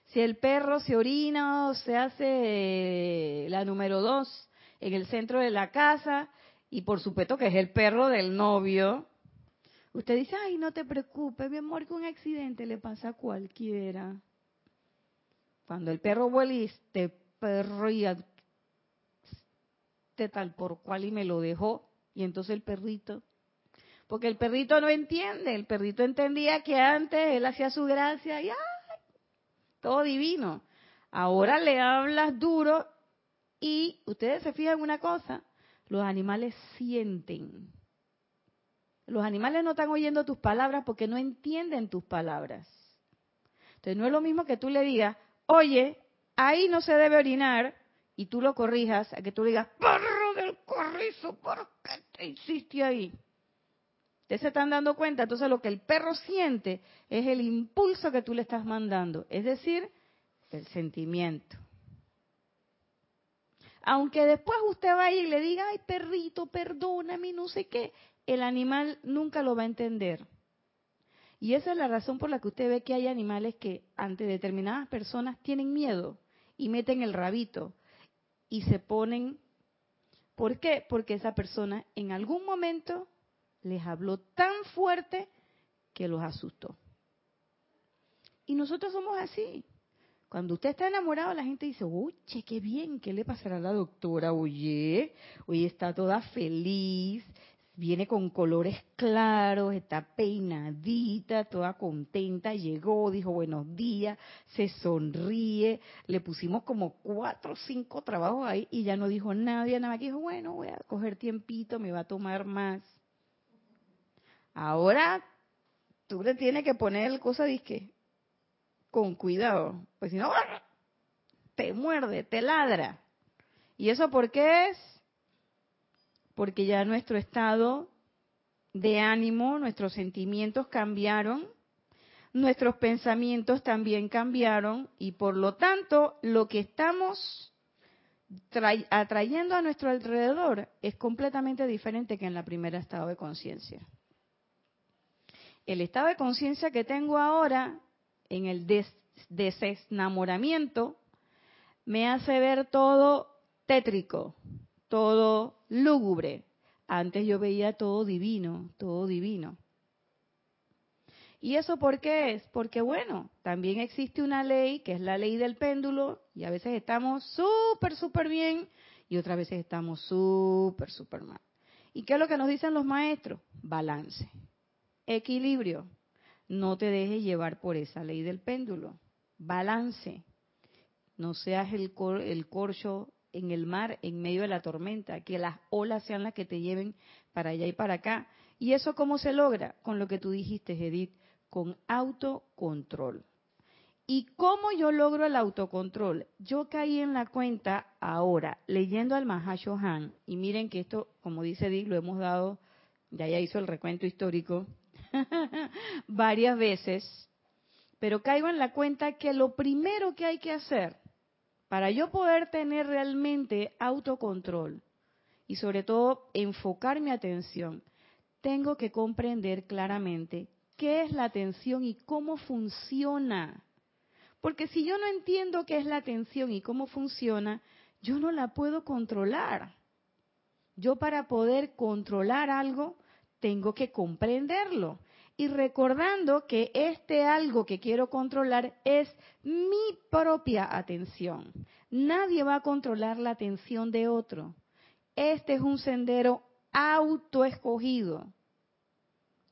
Si el perro se orina o se hace la número dos en el centro de la casa, y por supuesto que es el perro del novio, usted dice, ay, no te preocupes, mi amor, que un accidente le pasa a cualquiera. Cuando el perro vuela y este perro y tal por cual y me lo dejó. Y entonces el perrito, porque el perrito no entiende, el perrito entendía que antes él hacía su gracia y ¡ay! Todo divino. Ahora le hablas duro y ustedes se fijan en una cosa, los animales sienten. Los animales no están oyendo tus palabras porque no entienden tus palabras. Entonces no es lo mismo que tú le digas, oye, ahí no se debe orinar, y tú lo corrijas, a que tú digas, perro del corrizo, ¿por qué te hiciste ahí? Ustedes se están dando cuenta, entonces lo que el perro siente es el impulso que tú le estás mandando, es decir, el sentimiento. Aunque después usted va y le diga, ay perrito, perdóname, no sé qué, el animal nunca lo va a entender. Y esa es la razón por la que usted ve que hay animales que ante determinadas personas tienen miedo y meten el rabito y se ponen... ¿Por qué? Porque esa persona en algún momento les habló tan fuerte que los asustó. Y nosotros somos así. Cuando usted está enamorado, la gente dice, oye, qué bien, ¿qué le pasará a la doctora? Oye, hoy está toda feliz, viene con colores claros, está peinadita, toda contenta, llegó, dijo buenos días, se sonríe, le pusimos como cuatro o cinco trabajos ahí y ya no dijo nadie, nada más dijo, bueno, voy a coger tiempito, me va a tomar más. Ahora tú le tienes que poner el cosa disque con cuidado, pues si no, te muerde, te ladra. ¿Y eso por qué es? porque ya nuestro estado de ánimo, nuestros sentimientos cambiaron, nuestros pensamientos también cambiaron y por lo tanto lo que estamos atrayendo a nuestro alrededor es completamente diferente que en la primera estado de conciencia. El estado de conciencia que tengo ahora en el desenamoramiento me hace ver todo tétrico, todo lúgubre. Antes yo veía todo divino, todo divino. ¿Y eso por qué es? Porque bueno, también existe una ley que es la ley del péndulo y a veces estamos súper, súper bien y otras veces estamos súper, súper mal. ¿Y qué es lo que nos dicen los maestros? Balance, equilibrio. No te dejes llevar por esa ley del péndulo. Balance. No seas el, el corcho en el mar en medio de la tormenta, que las olas sean las que te lleven para allá y para acá. ¿Y eso cómo se logra? Con lo que tú dijiste, Edith, con autocontrol. ¿Y cómo yo logro el autocontrol? Yo caí en la cuenta ahora, leyendo al Mahashohan, y miren que esto, como dice Edith, lo hemos dado, ya ya hizo el recuento histórico, *laughs* varias veces, pero caigo en la cuenta que lo primero que hay que hacer para yo poder tener realmente autocontrol y sobre todo enfocar mi atención, tengo que comprender claramente qué es la atención y cómo funciona. Porque si yo no entiendo qué es la atención y cómo funciona, yo no la puedo controlar. Yo para poder controlar algo, tengo que comprenderlo. y recordando que este algo que quiero controlar es mi propia atención. Nadie va a controlar la atención de otro. Este es un sendero autoescogido.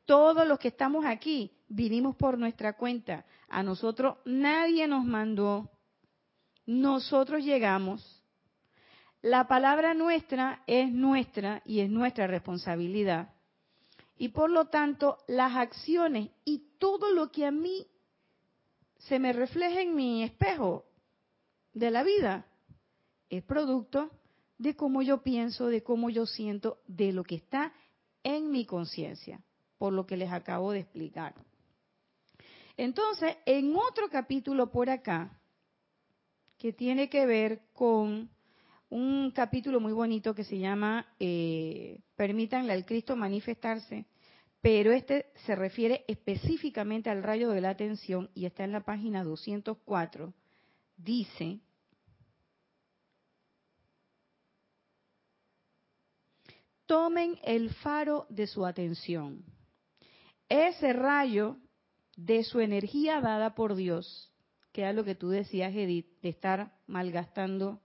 Todos los que estamos aquí vinimos por nuestra cuenta. A nosotros nadie nos mandó. Nosotros llegamos. La palabra nuestra es nuestra y es nuestra responsabilidad. Y por lo tanto, las acciones y todo lo que a mí se me refleja en mi espejo de la vida es producto de cómo yo pienso, de cómo yo siento, de lo que está en mi conciencia, por lo que les acabo de explicar. Entonces, en otro capítulo por acá, que tiene que ver con un capítulo muy bonito que se llama eh, Permítanle al Cristo manifestarse, pero este se refiere específicamente al rayo de la atención y está en la página 204. Dice, tomen el faro de su atención. Ese rayo de su energía dada por Dios, que es lo que tú decías, Edith, de estar malgastando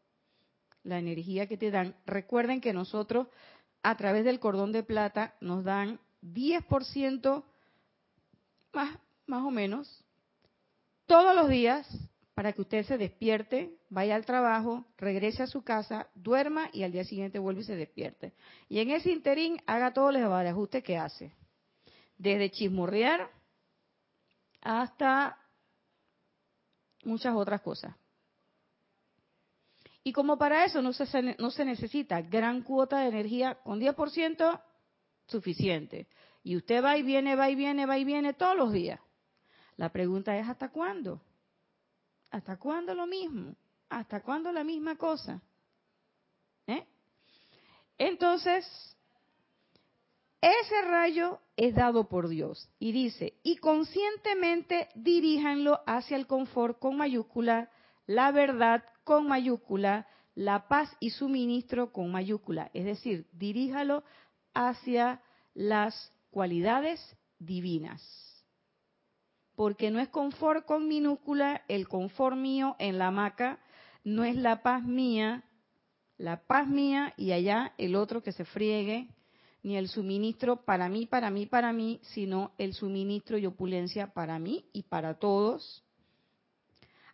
la energía que te dan. Recuerden que nosotros a través del cordón de plata nos dan 10% más, más o menos todos los días para que usted se despierte, vaya al trabajo, regrese a su casa, duerma y al día siguiente vuelve y se despierte. Y en ese interín haga todos los ajustes que hace. Desde chismorrear hasta muchas otras cosas. Y como para eso no se, no se necesita gran cuota de energía, con 10% suficiente. Y usted va y viene, va y viene, va y viene todos los días. La pregunta es, ¿hasta cuándo? ¿Hasta cuándo lo mismo? ¿Hasta cuándo la misma cosa? ¿Eh? Entonces, ese rayo es dado por Dios y dice, y conscientemente diríjanlo hacia el confort con mayúscula, la verdad con mayúscula, la paz y suministro con mayúscula. Es decir, diríjalo hacia las cualidades divinas. Porque no es confort con minúscula, el confort mío en la hamaca, no es la paz mía, la paz mía y allá el otro que se friegue, ni el suministro para mí, para mí, para mí, sino el suministro y opulencia para mí y para todos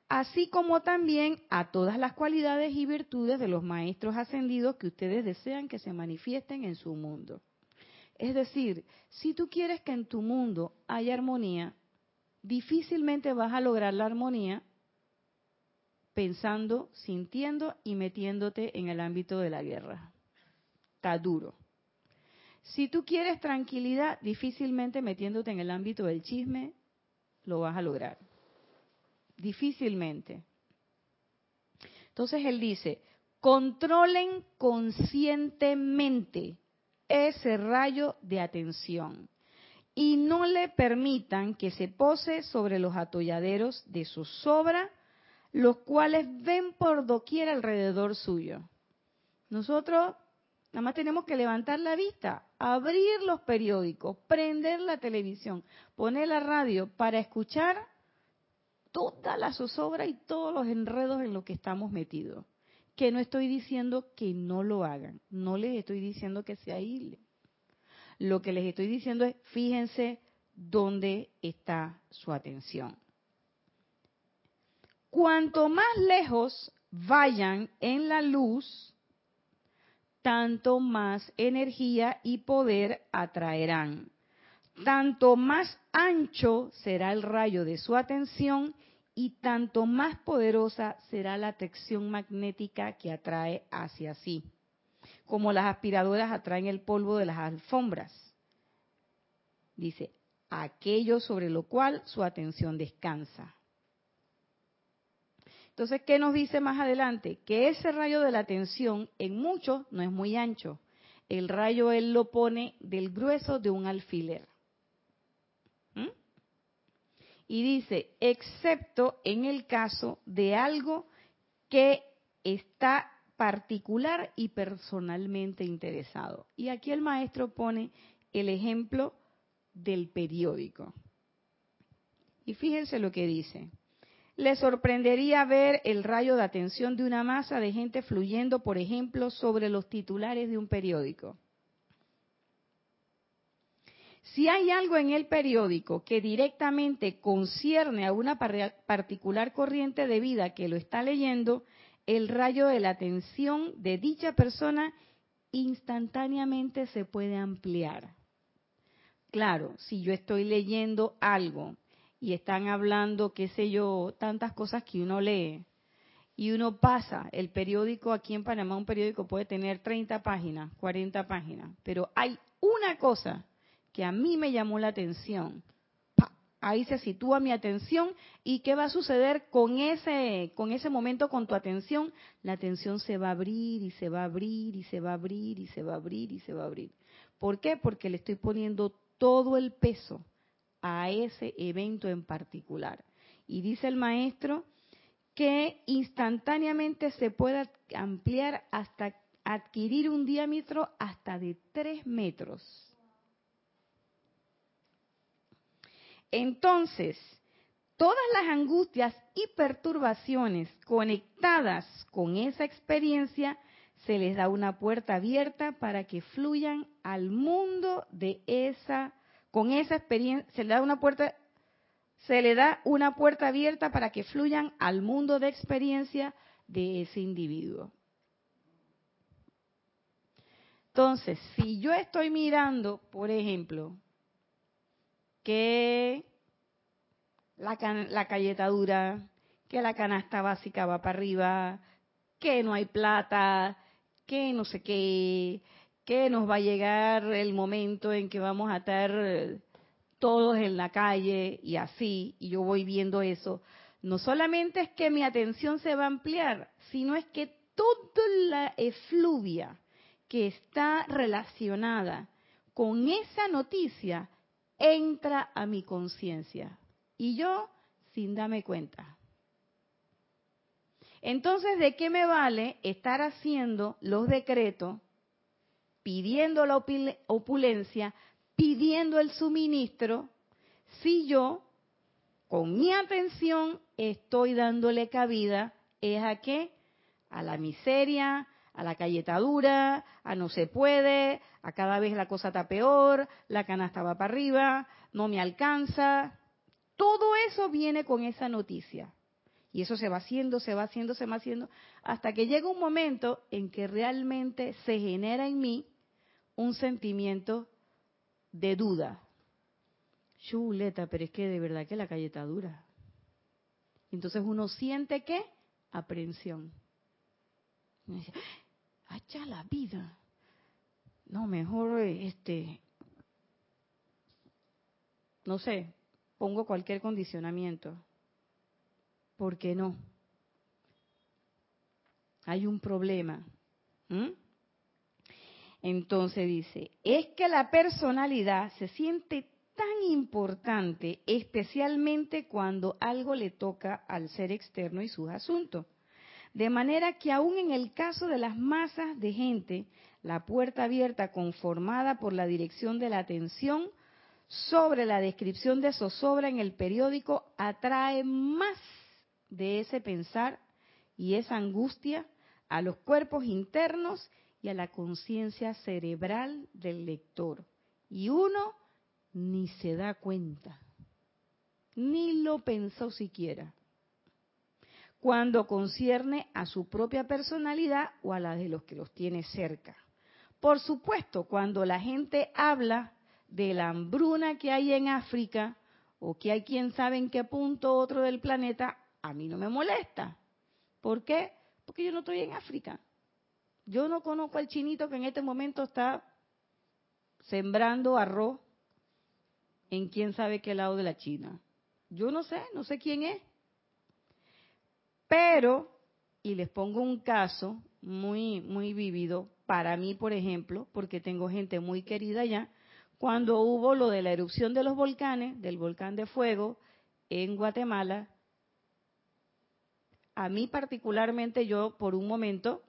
así como también a todas las cualidades y virtudes de los maestros ascendidos que ustedes desean que se manifiesten en su mundo. Es decir, si tú quieres que en tu mundo haya armonía, difícilmente vas a lograr la armonía pensando, sintiendo y metiéndote en el ámbito de la guerra. Está duro. Si tú quieres tranquilidad, difícilmente metiéndote en el ámbito del chisme, lo vas a lograr. Difícilmente. Entonces él dice, controlen conscientemente ese rayo de atención y no le permitan que se pose sobre los atolladeros de su sobra, los cuales ven por doquier alrededor suyo. Nosotros nada más tenemos que levantar la vista, abrir los periódicos, prender la televisión, poner la radio para escuchar toda la zozobra y todos los enredos en los que estamos metidos. Que no estoy diciendo que no lo hagan, no les estoy diciendo que se aíslen. Lo que les estoy diciendo es, fíjense dónde está su atención. Cuanto más lejos vayan en la luz, tanto más energía y poder atraerán. Tanto más ancho será el rayo de su atención y tanto más poderosa será la atracción magnética que atrae hacia sí, como las aspiradoras atraen el polvo de las alfombras. Dice, aquello sobre lo cual su atención descansa. Entonces, ¿qué nos dice más adelante? Que ese rayo de la atención en muchos no es muy ancho. El rayo él lo pone del grueso de un alfiler y dice, excepto en el caso de algo que está particular y personalmente interesado. Y aquí el maestro pone el ejemplo del periódico. Y fíjense lo que dice. Le sorprendería ver el rayo de atención de una masa de gente fluyendo, por ejemplo, sobre los titulares de un periódico. Si hay algo en el periódico que directamente concierne a una particular corriente de vida que lo está leyendo, el rayo de la atención de dicha persona instantáneamente se puede ampliar. Claro, si yo estoy leyendo algo y están hablando, qué sé yo, tantas cosas que uno lee, y uno pasa, el periódico aquí en Panamá, un periódico puede tener 30 páginas, 40 páginas, pero hay una cosa que a mí me llamó la atención. Ahí se sitúa mi atención y qué va a suceder con ese con ese momento con tu atención? La atención se va a abrir y se va a abrir y se va a abrir y se va a abrir y se va a abrir. ¿Por qué? Porque le estoy poniendo todo el peso a ese evento en particular. Y dice el maestro que instantáneamente se puede ampliar hasta adquirir un diámetro hasta de tres metros Entonces, todas las angustias y perturbaciones conectadas con esa experiencia, se les da una puerta abierta para que fluyan al mundo de esa, con esa experiencia, se le da una puerta, se le da una puerta abierta para que fluyan al mundo de experiencia de ese individuo. Entonces, si yo estoy mirando, por ejemplo, que la, la dura, que la canasta básica va para arriba, que no hay plata, que no sé qué, que nos va a llegar el momento en que vamos a estar todos en la calle y así, y yo voy viendo eso. No solamente es que mi atención se va a ampliar, sino es que toda la efluvia que está relacionada con esa noticia entra a mi conciencia y yo sin darme cuenta. Entonces, ¿de qué me vale estar haciendo los decretos, pidiendo la opulencia, pidiendo el suministro, si yo, con mi atención, estoy dándole cabida, es a qué? A la miseria, a la calletadura, a no se puede, a cada vez la cosa está peor, la canasta va para arriba, no me alcanza. Todo eso viene con esa noticia. Y eso se va haciendo, se va haciendo, se va haciendo, hasta que llega un momento en que realmente se genera en mí un sentimiento de duda. Chuleta, pero es que de verdad que la calle dura. Entonces uno siente que aprensión hacha la vida. No, mejor este, no sé, pongo cualquier condicionamiento. ¿Por qué no? Hay un problema. Entonces dice, es que la personalidad se siente tan importante, especialmente cuando algo le toca al ser externo y sus asuntos. De manera que aún en el caso de las masas de gente, la puerta abierta conformada por la dirección de la atención sobre la descripción de zozobra en el periódico atrae más de ese pensar y esa angustia a los cuerpos internos y a la conciencia cerebral del lector. Y uno ni se da cuenta, ni lo pensó siquiera cuando concierne a su propia personalidad o a la de los que los tiene cerca. Por supuesto, cuando la gente habla de la hambruna que hay en África o que hay quien sabe en qué punto otro del planeta, a mí no me molesta. ¿Por qué? Porque yo no estoy en África. Yo no conozco al chinito que en este momento está sembrando arroz en quién sabe qué lado de la China. Yo no sé, no sé quién es. Pero, y les pongo un caso muy, muy vívido, para mí, por ejemplo, porque tengo gente muy querida allá, cuando hubo lo de la erupción de los volcanes, del volcán de fuego en Guatemala, a mí particularmente yo por un momento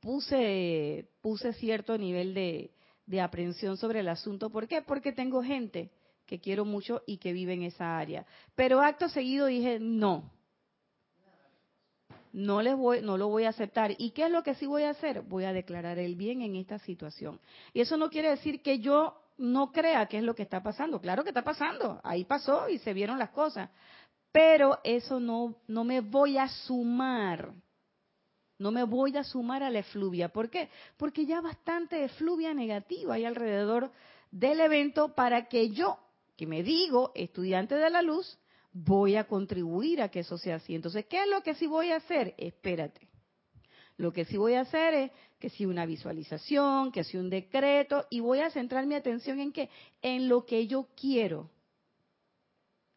puse, puse cierto nivel de, de aprensión sobre el asunto. ¿Por qué? Porque tengo gente que quiero mucho y que vive en esa área. Pero acto seguido dije, no, no les voy, no lo voy a aceptar. ¿Y qué es lo que sí voy a hacer? Voy a declarar el bien en esta situación. Y eso no quiere decir que yo no crea que es lo que está pasando. Claro que está pasando. Ahí pasó y se vieron las cosas. Pero eso no, no me voy a sumar. No me voy a sumar a la efluvia. ¿Por qué? Porque ya bastante efluvia negativa hay alrededor del evento para que yo, que me digo estudiante de la luz, voy a contribuir a que eso sea así. Entonces, ¿qué es lo que sí voy a hacer? Espérate. Lo que sí voy a hacer es que si una visualización, que si un decreto, y voy a centrar mi atención en qué? En lo que yo quiero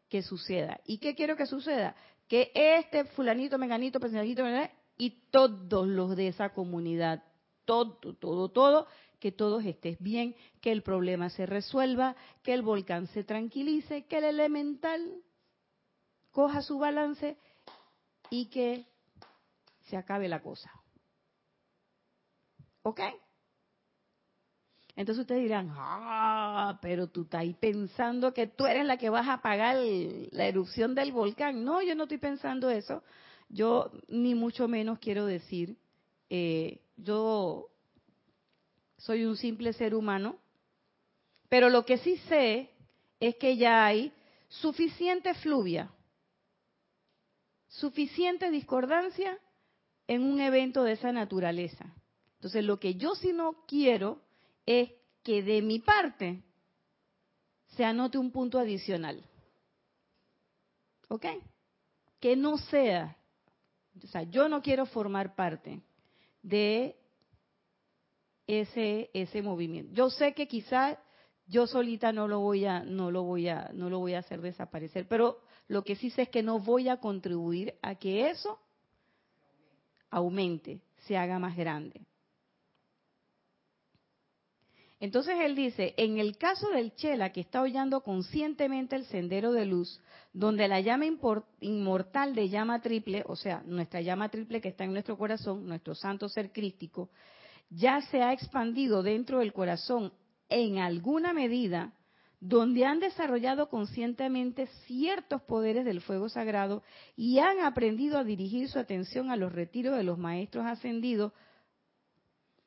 que suceda. ¿Y qué quiero que suceda? Que este fulanito, meganito, personalito, y todos los de esa comunidad, todo, todo, todo, que todos estés bien, que el problema se resuelva, que el volcán se tranquilice, que el elemental coja su balance y que se acabe la cosa. ¿Ok? Entonces ustedes dirán, ah, pero tú estás ahí pensando que tú eres la que vas a apagar la erupción del volcán. No, yo no estoy pensando eso. Yo ni mucho menos quiero decir, eh, yo soy un simple ser humano, pero lo que sí sé es que ya hay suficiente fluvia suficiente discordancia en un evento de esa naturaleza. Entonces, lo que yo sí no quiero es que de mi parte se anote un punto adicional. ¿Ok? Que no sea, o sea, yo no quiero formar parte de ese ese movimiento. Yo sé que quizás yo solita no lo voy a no lo voy a no lo voy a hacer desaparecer, pero lo que sí sé es que no voy a contribuir a que eso aumente, se haga más grande. Entonces él dice, en el caso del Chela que está hollando conscientemente el sendero de luz, donde la llama inmortal de llama triple, o sea, nuestra llama triple que está en nuestro corazón, nuestro santo ser crístico, ya se ha expandido dentro del corazón en alguna medida, donde han desarrollado conscientemente ciertos poderes del fuego sagrado y han aprendido a dirigir su atención a los retiros de los maestros ascendidos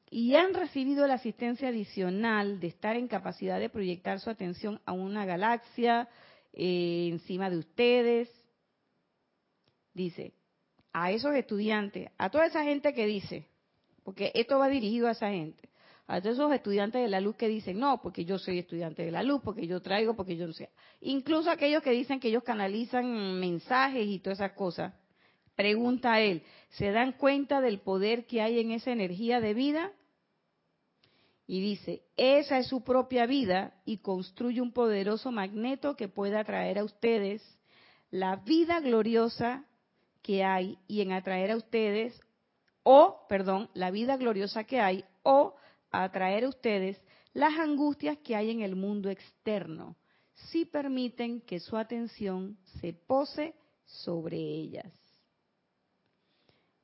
y han recibido la asistencia adicional de estar en capacidad de proyectar su atención a una galaxia eh, encima de ustedes. Dice, a esos estudiantes, a toda esa gente que dice, porque esto va dirigido a esa gente, a todos esos estudiantes de la luz que dicen, no, porque yo soy estudiante de la luz, porque yo traigo, porque yo no sé. Incluso aquellos que dicen que ellos canalizan mensajes y todas esas cosas. Pregunta a él, ¿se dan cuenta del poder que hay en esa energía de vida? Y dice, esa es su propia vida y construye un poderoso magneto que pueda atraer a ustedes la vida gloriosa que hay y en atraer a ustedes, o, perdón, la vida gloriosa que hay, o a traer a ustedes las angustias que hay en el mundo externo, si permiten que su atención se pose sobre ellas.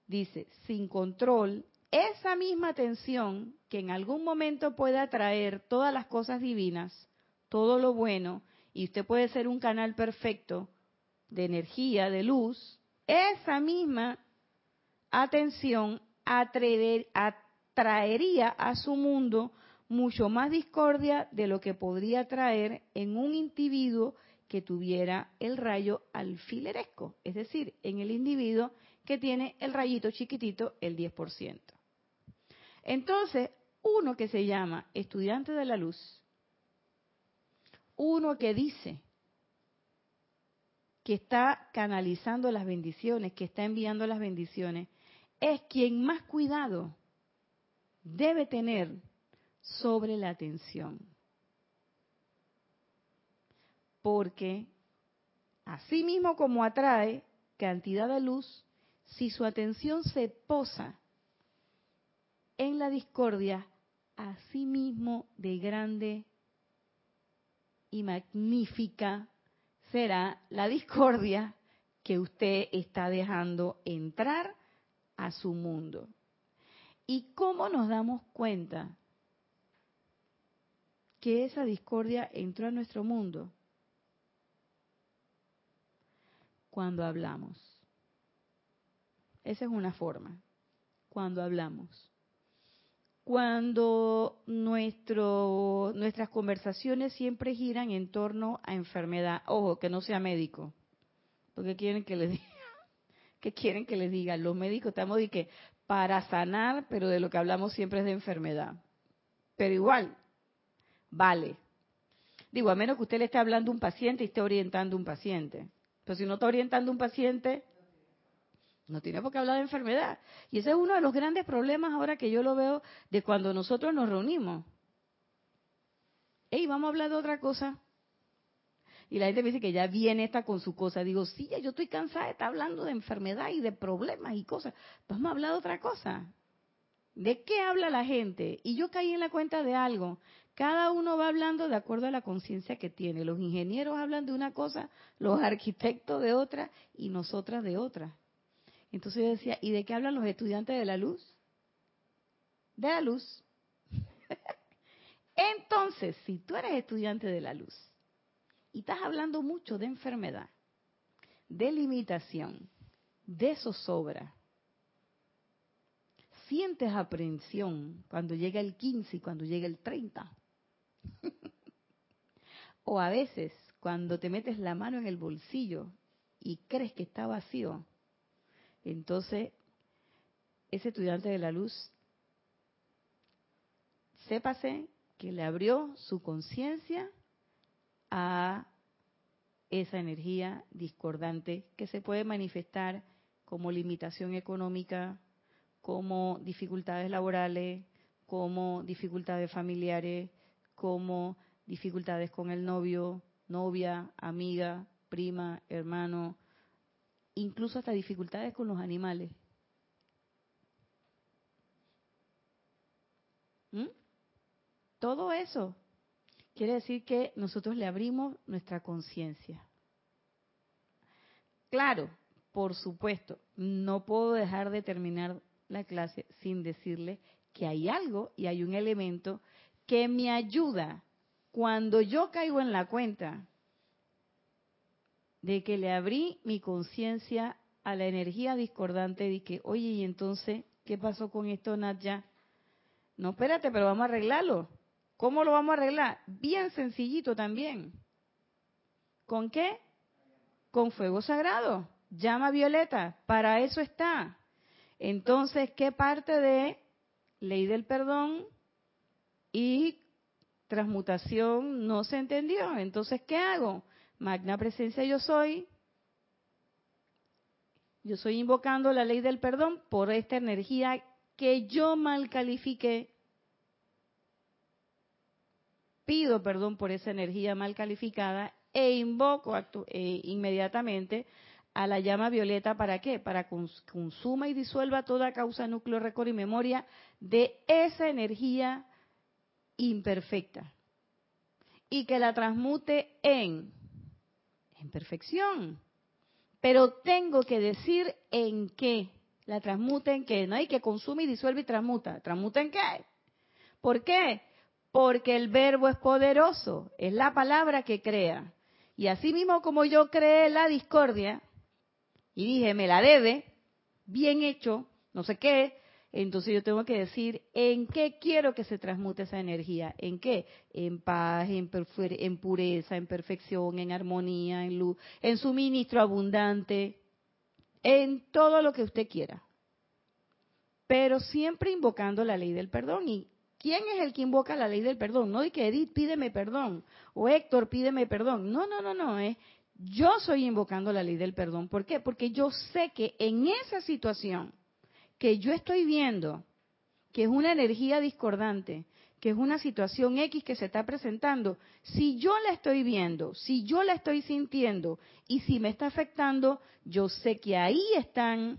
Dice, sin control, esa misma atención que en algún momento puede atraer todas las cosas divinas, todo lo bueno, y usted puede ser un canal perfecto de energía, de luz, esa misma atención atrever, traería a su mundo mucho más discordia de lo que podría traer en un individuo que tuviera el rayo alfileresco, es decir, en el individuo que tiene el rayito chiquitito, el 10%. Entonces, uno que se llama estudiante de la luz, uno que dice que está canalizando las bendiciones, que está enviando las bendiciones, es quien más cuidado debe tener sobre la atención. Porque así mismo como atrae cantidad de luz, si su atención se posa en la discordia, así mismo de grande y magnífica será la discordia que usted está dejando entrar a su mundo. ¿Y cómo nos damos cuenta que esa discordia entró a nuestro mundo? Cuando hablamos. Esa es una forma. Cuando hablamos. Cuando nuestro, nuestras conversaciones siempre giran en torno a enfermedad. Ojo, que no sea médico. Porque quieren que les *laughs* diga. ¿Qué quieren que les diga? Los médicos estamos de que para sanar, pero de lo que hablamos siempre es de enfermedad. Pero igual, vale. Digo, a menos que usted le esté hablando a un paciente y esté orientando a un paciente. Pero si no está orientando a un paciente, no tiene por qué hablar de enfermedad. Y ese es uno de los grandes problemas ahora que yo lo veo de cuando nosotros nos reunimos. Ey, vamos a hablar de otra cosa. Y la gente me dice que ya viene esta con su cosa. Digo, sí, yo estoy cansada de estar hablando de enfermedad y de problemas y cosas. Vamos a hablar de otra cosa. ¿De qué habla la gente? Y yo caí en la cuenta de algo. Cada uno va hablando de acuerdo a la conciencia que tiene. Los ingenieros hablan de una cosa, los arquitectos de otra y nosotras de otra. Entonces yo decía, ¿y de qué hablan los estudiantes de la luz? De la luz. *laughs* Entonces, si tú eres estudiante de la luz y estás hablando mucho de enfermedad, de limitación, de zozobra, sientes aprensión cuando llega el 15 y cuando llega el 30. *laughs* o a veces cuando te metes la mano en el bolsillo y crees que está vacío, entonces ese estudiante de la luz, sépase que le abrió su conciencia a esa energía discordante que se puede manifestar como limitación económica, como dificultades laborales, como dificultades familiares, como dificultades con el novio, novia, amiga, prima, hermano, incluso hasta dificultades con los animales. ¿Mm? Todo eso quiere decir que nosotros le abrimos nuestra conciencia. Claro, por supuesto, no puedo dejar de terminar la clase sin decirle que hay algo y hay un elemento que me ayuda cuando yo caigo en la cuenta de que le abrí mi conciencia a la energía discordante que, oye, y entonces, ¿qué pasó con esto, Natya? No, espérate, pero vamos a arreglarlo. ¿Cómo lo vamos a arreglar? Bien sencillito también. ¿Con qué? Con fuego sagrado. Llama violeta. Para eso está. Entonces, ¿qué parte de ley del perdón y transmutación no se entendió? Entonces, ¿qué hago? Magna presencia yo soy. Yo estoy invocando la ley del perdón por esta energía que yo mal califiqué. Pido perdón por esa energía mal calificada e invoco eh, inmediatamente a la llama violeta para qué? Para que consuma y disuelva toda causa, núcleo, récord y memoria de esa energía imperfecta y que la transmute en, en perfección. Pero tengo que decir en qué. La transmute en qué. No hay que consume y disuelve y transmuta. ¿Transmuta en qué? ¿Por qué? Porque el verbo es poderoso. Es la palabra que crea. Y así mismo como yo creé la discordia, y dije, me la debe, bien hecho, no sé qué, entonces yo tengo que decir en qué quiero que se transmute esa energía, en qué, en paz, en, en pureza, en perfección, en armonía, en luz, en suministro abundante, en todo lo que usted quiera. Pero siempre invocando la ley del perdón. ¿Y quién es el que invoca la ley del perdón? No de que Edith pídeme perdón o Héctor pídeme perdón. No, no, no, no. Es yo soy invocando la ley del perdón. ¿Por qué? Porque yo sé que en esa situación que yo estoy viendo, que es una energía discordante, que es una situación X que se está presentando, si yo la estoy viendo, si yo la estoy sintiendo y si me está afectando, yo sé que ahí están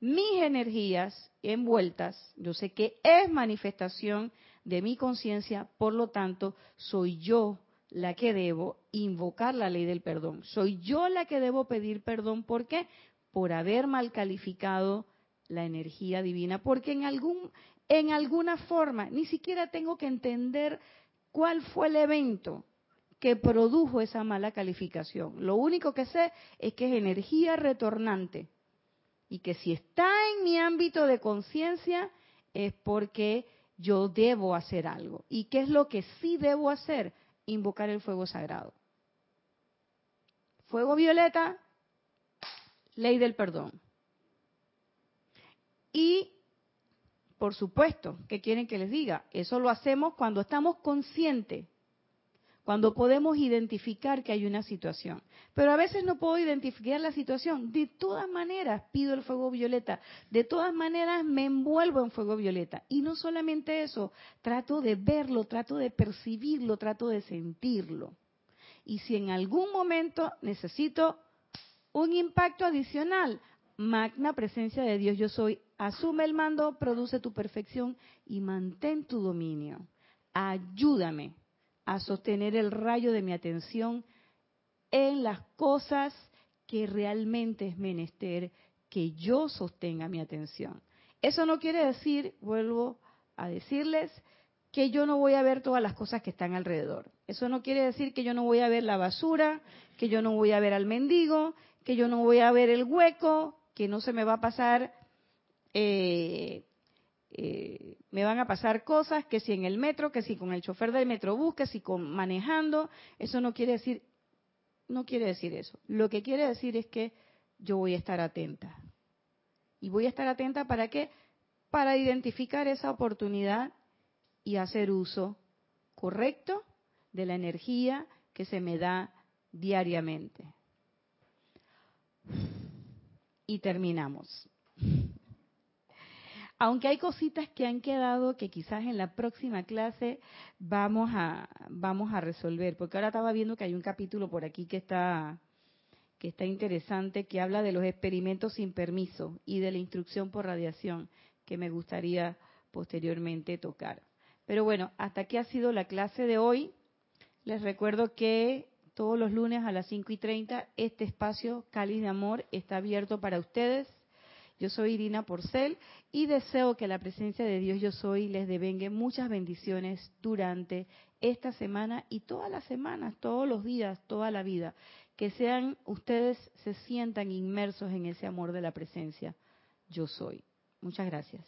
mis energías envueltas, yo sé que es manifestación de mi conciencia, por lo tanto, soy yo la que debo invocar la ley del perdón. Soy yo la que debo pedir perdón. ¿Por qué? Por haber mal calificado la energía divina. Porque en, algún, en alguna forma, ni siquiera tengo que entender cuál fue el evento que produjo esa mala calificación. Lo único que sé es que es energía retornante y que si está en mi ámbito de conciencia es porque yo debo hacer algo. ¿Y qué es lo que sí debo hacer? Invocar el fuego sagrado. Fuego violeta, ley del perdón. Y, por supuesto, ¿qué quieren que les diga? Eso lo hacemos cuando estamos conscientes cuando podemos identificar que hay una situación. Pero a veces no puedo identificar la situación. De todas maneras pido el fuego violeta. De todas maneras me envuelvo en fuego violeta. Y no solamente eso, trato de verlo, trato de percibirlo, trato de sentirlo. Y si en algún momento necesito un impacto adicional, magna presencia de Dios yo soy, asume el mando, produce tu perfección y mantén tu dominio. Ayúdame a sostener el rayo de mi atención en las cosas que realmente es menester que yo sostenga mi atención. Eso no quiere decir, vuelvo a decirles, que yo no voy a ver todas las cosas que están alrededor. Eso no quiere decir que yo no voy a ver la basura, que yo no voy a ver al mendigo, que yo no voy a ver el hueco, que no se me va a pasar eh, eh, me van a pasar cosas, que si en el metro, que si con el chofer del metrobús, que si con manejando, eso no quiere decir, no quiere decir eso. Lo que quiere decir es que yo voy a estar atenta. Y voy a estar atenta para qué? Para identificar esa oportunidad y hacer uso correcto de la energía que se me da diariamente. Y terminamos aunque hay cositas que han quedado que quizás en la próxima clase vamos a vamos a resolver, porque ahora estaba viendo que hay un capítulo por aquí que está que está interesante que habla de los experimentos sin permiso y de la instrucción por radiación que me gustaría posteriormente tocar. Pero bueno, hasta aquí ha sido la clase de hoy. Les recuerdo que todos los lunes a las 5 y 30 este espacio Cáliz de Amor está abierto para ustedes yo soy Irina Porcel y deseo que la presencia de Dios Yo Soy les devengue muchas bendiciones durante esta semana y todas las semanas, todos los días, toda la vida. Que sean ustedes, se sientan inmersos en ese amor de la presencia Yo Soy. Muchas gracias.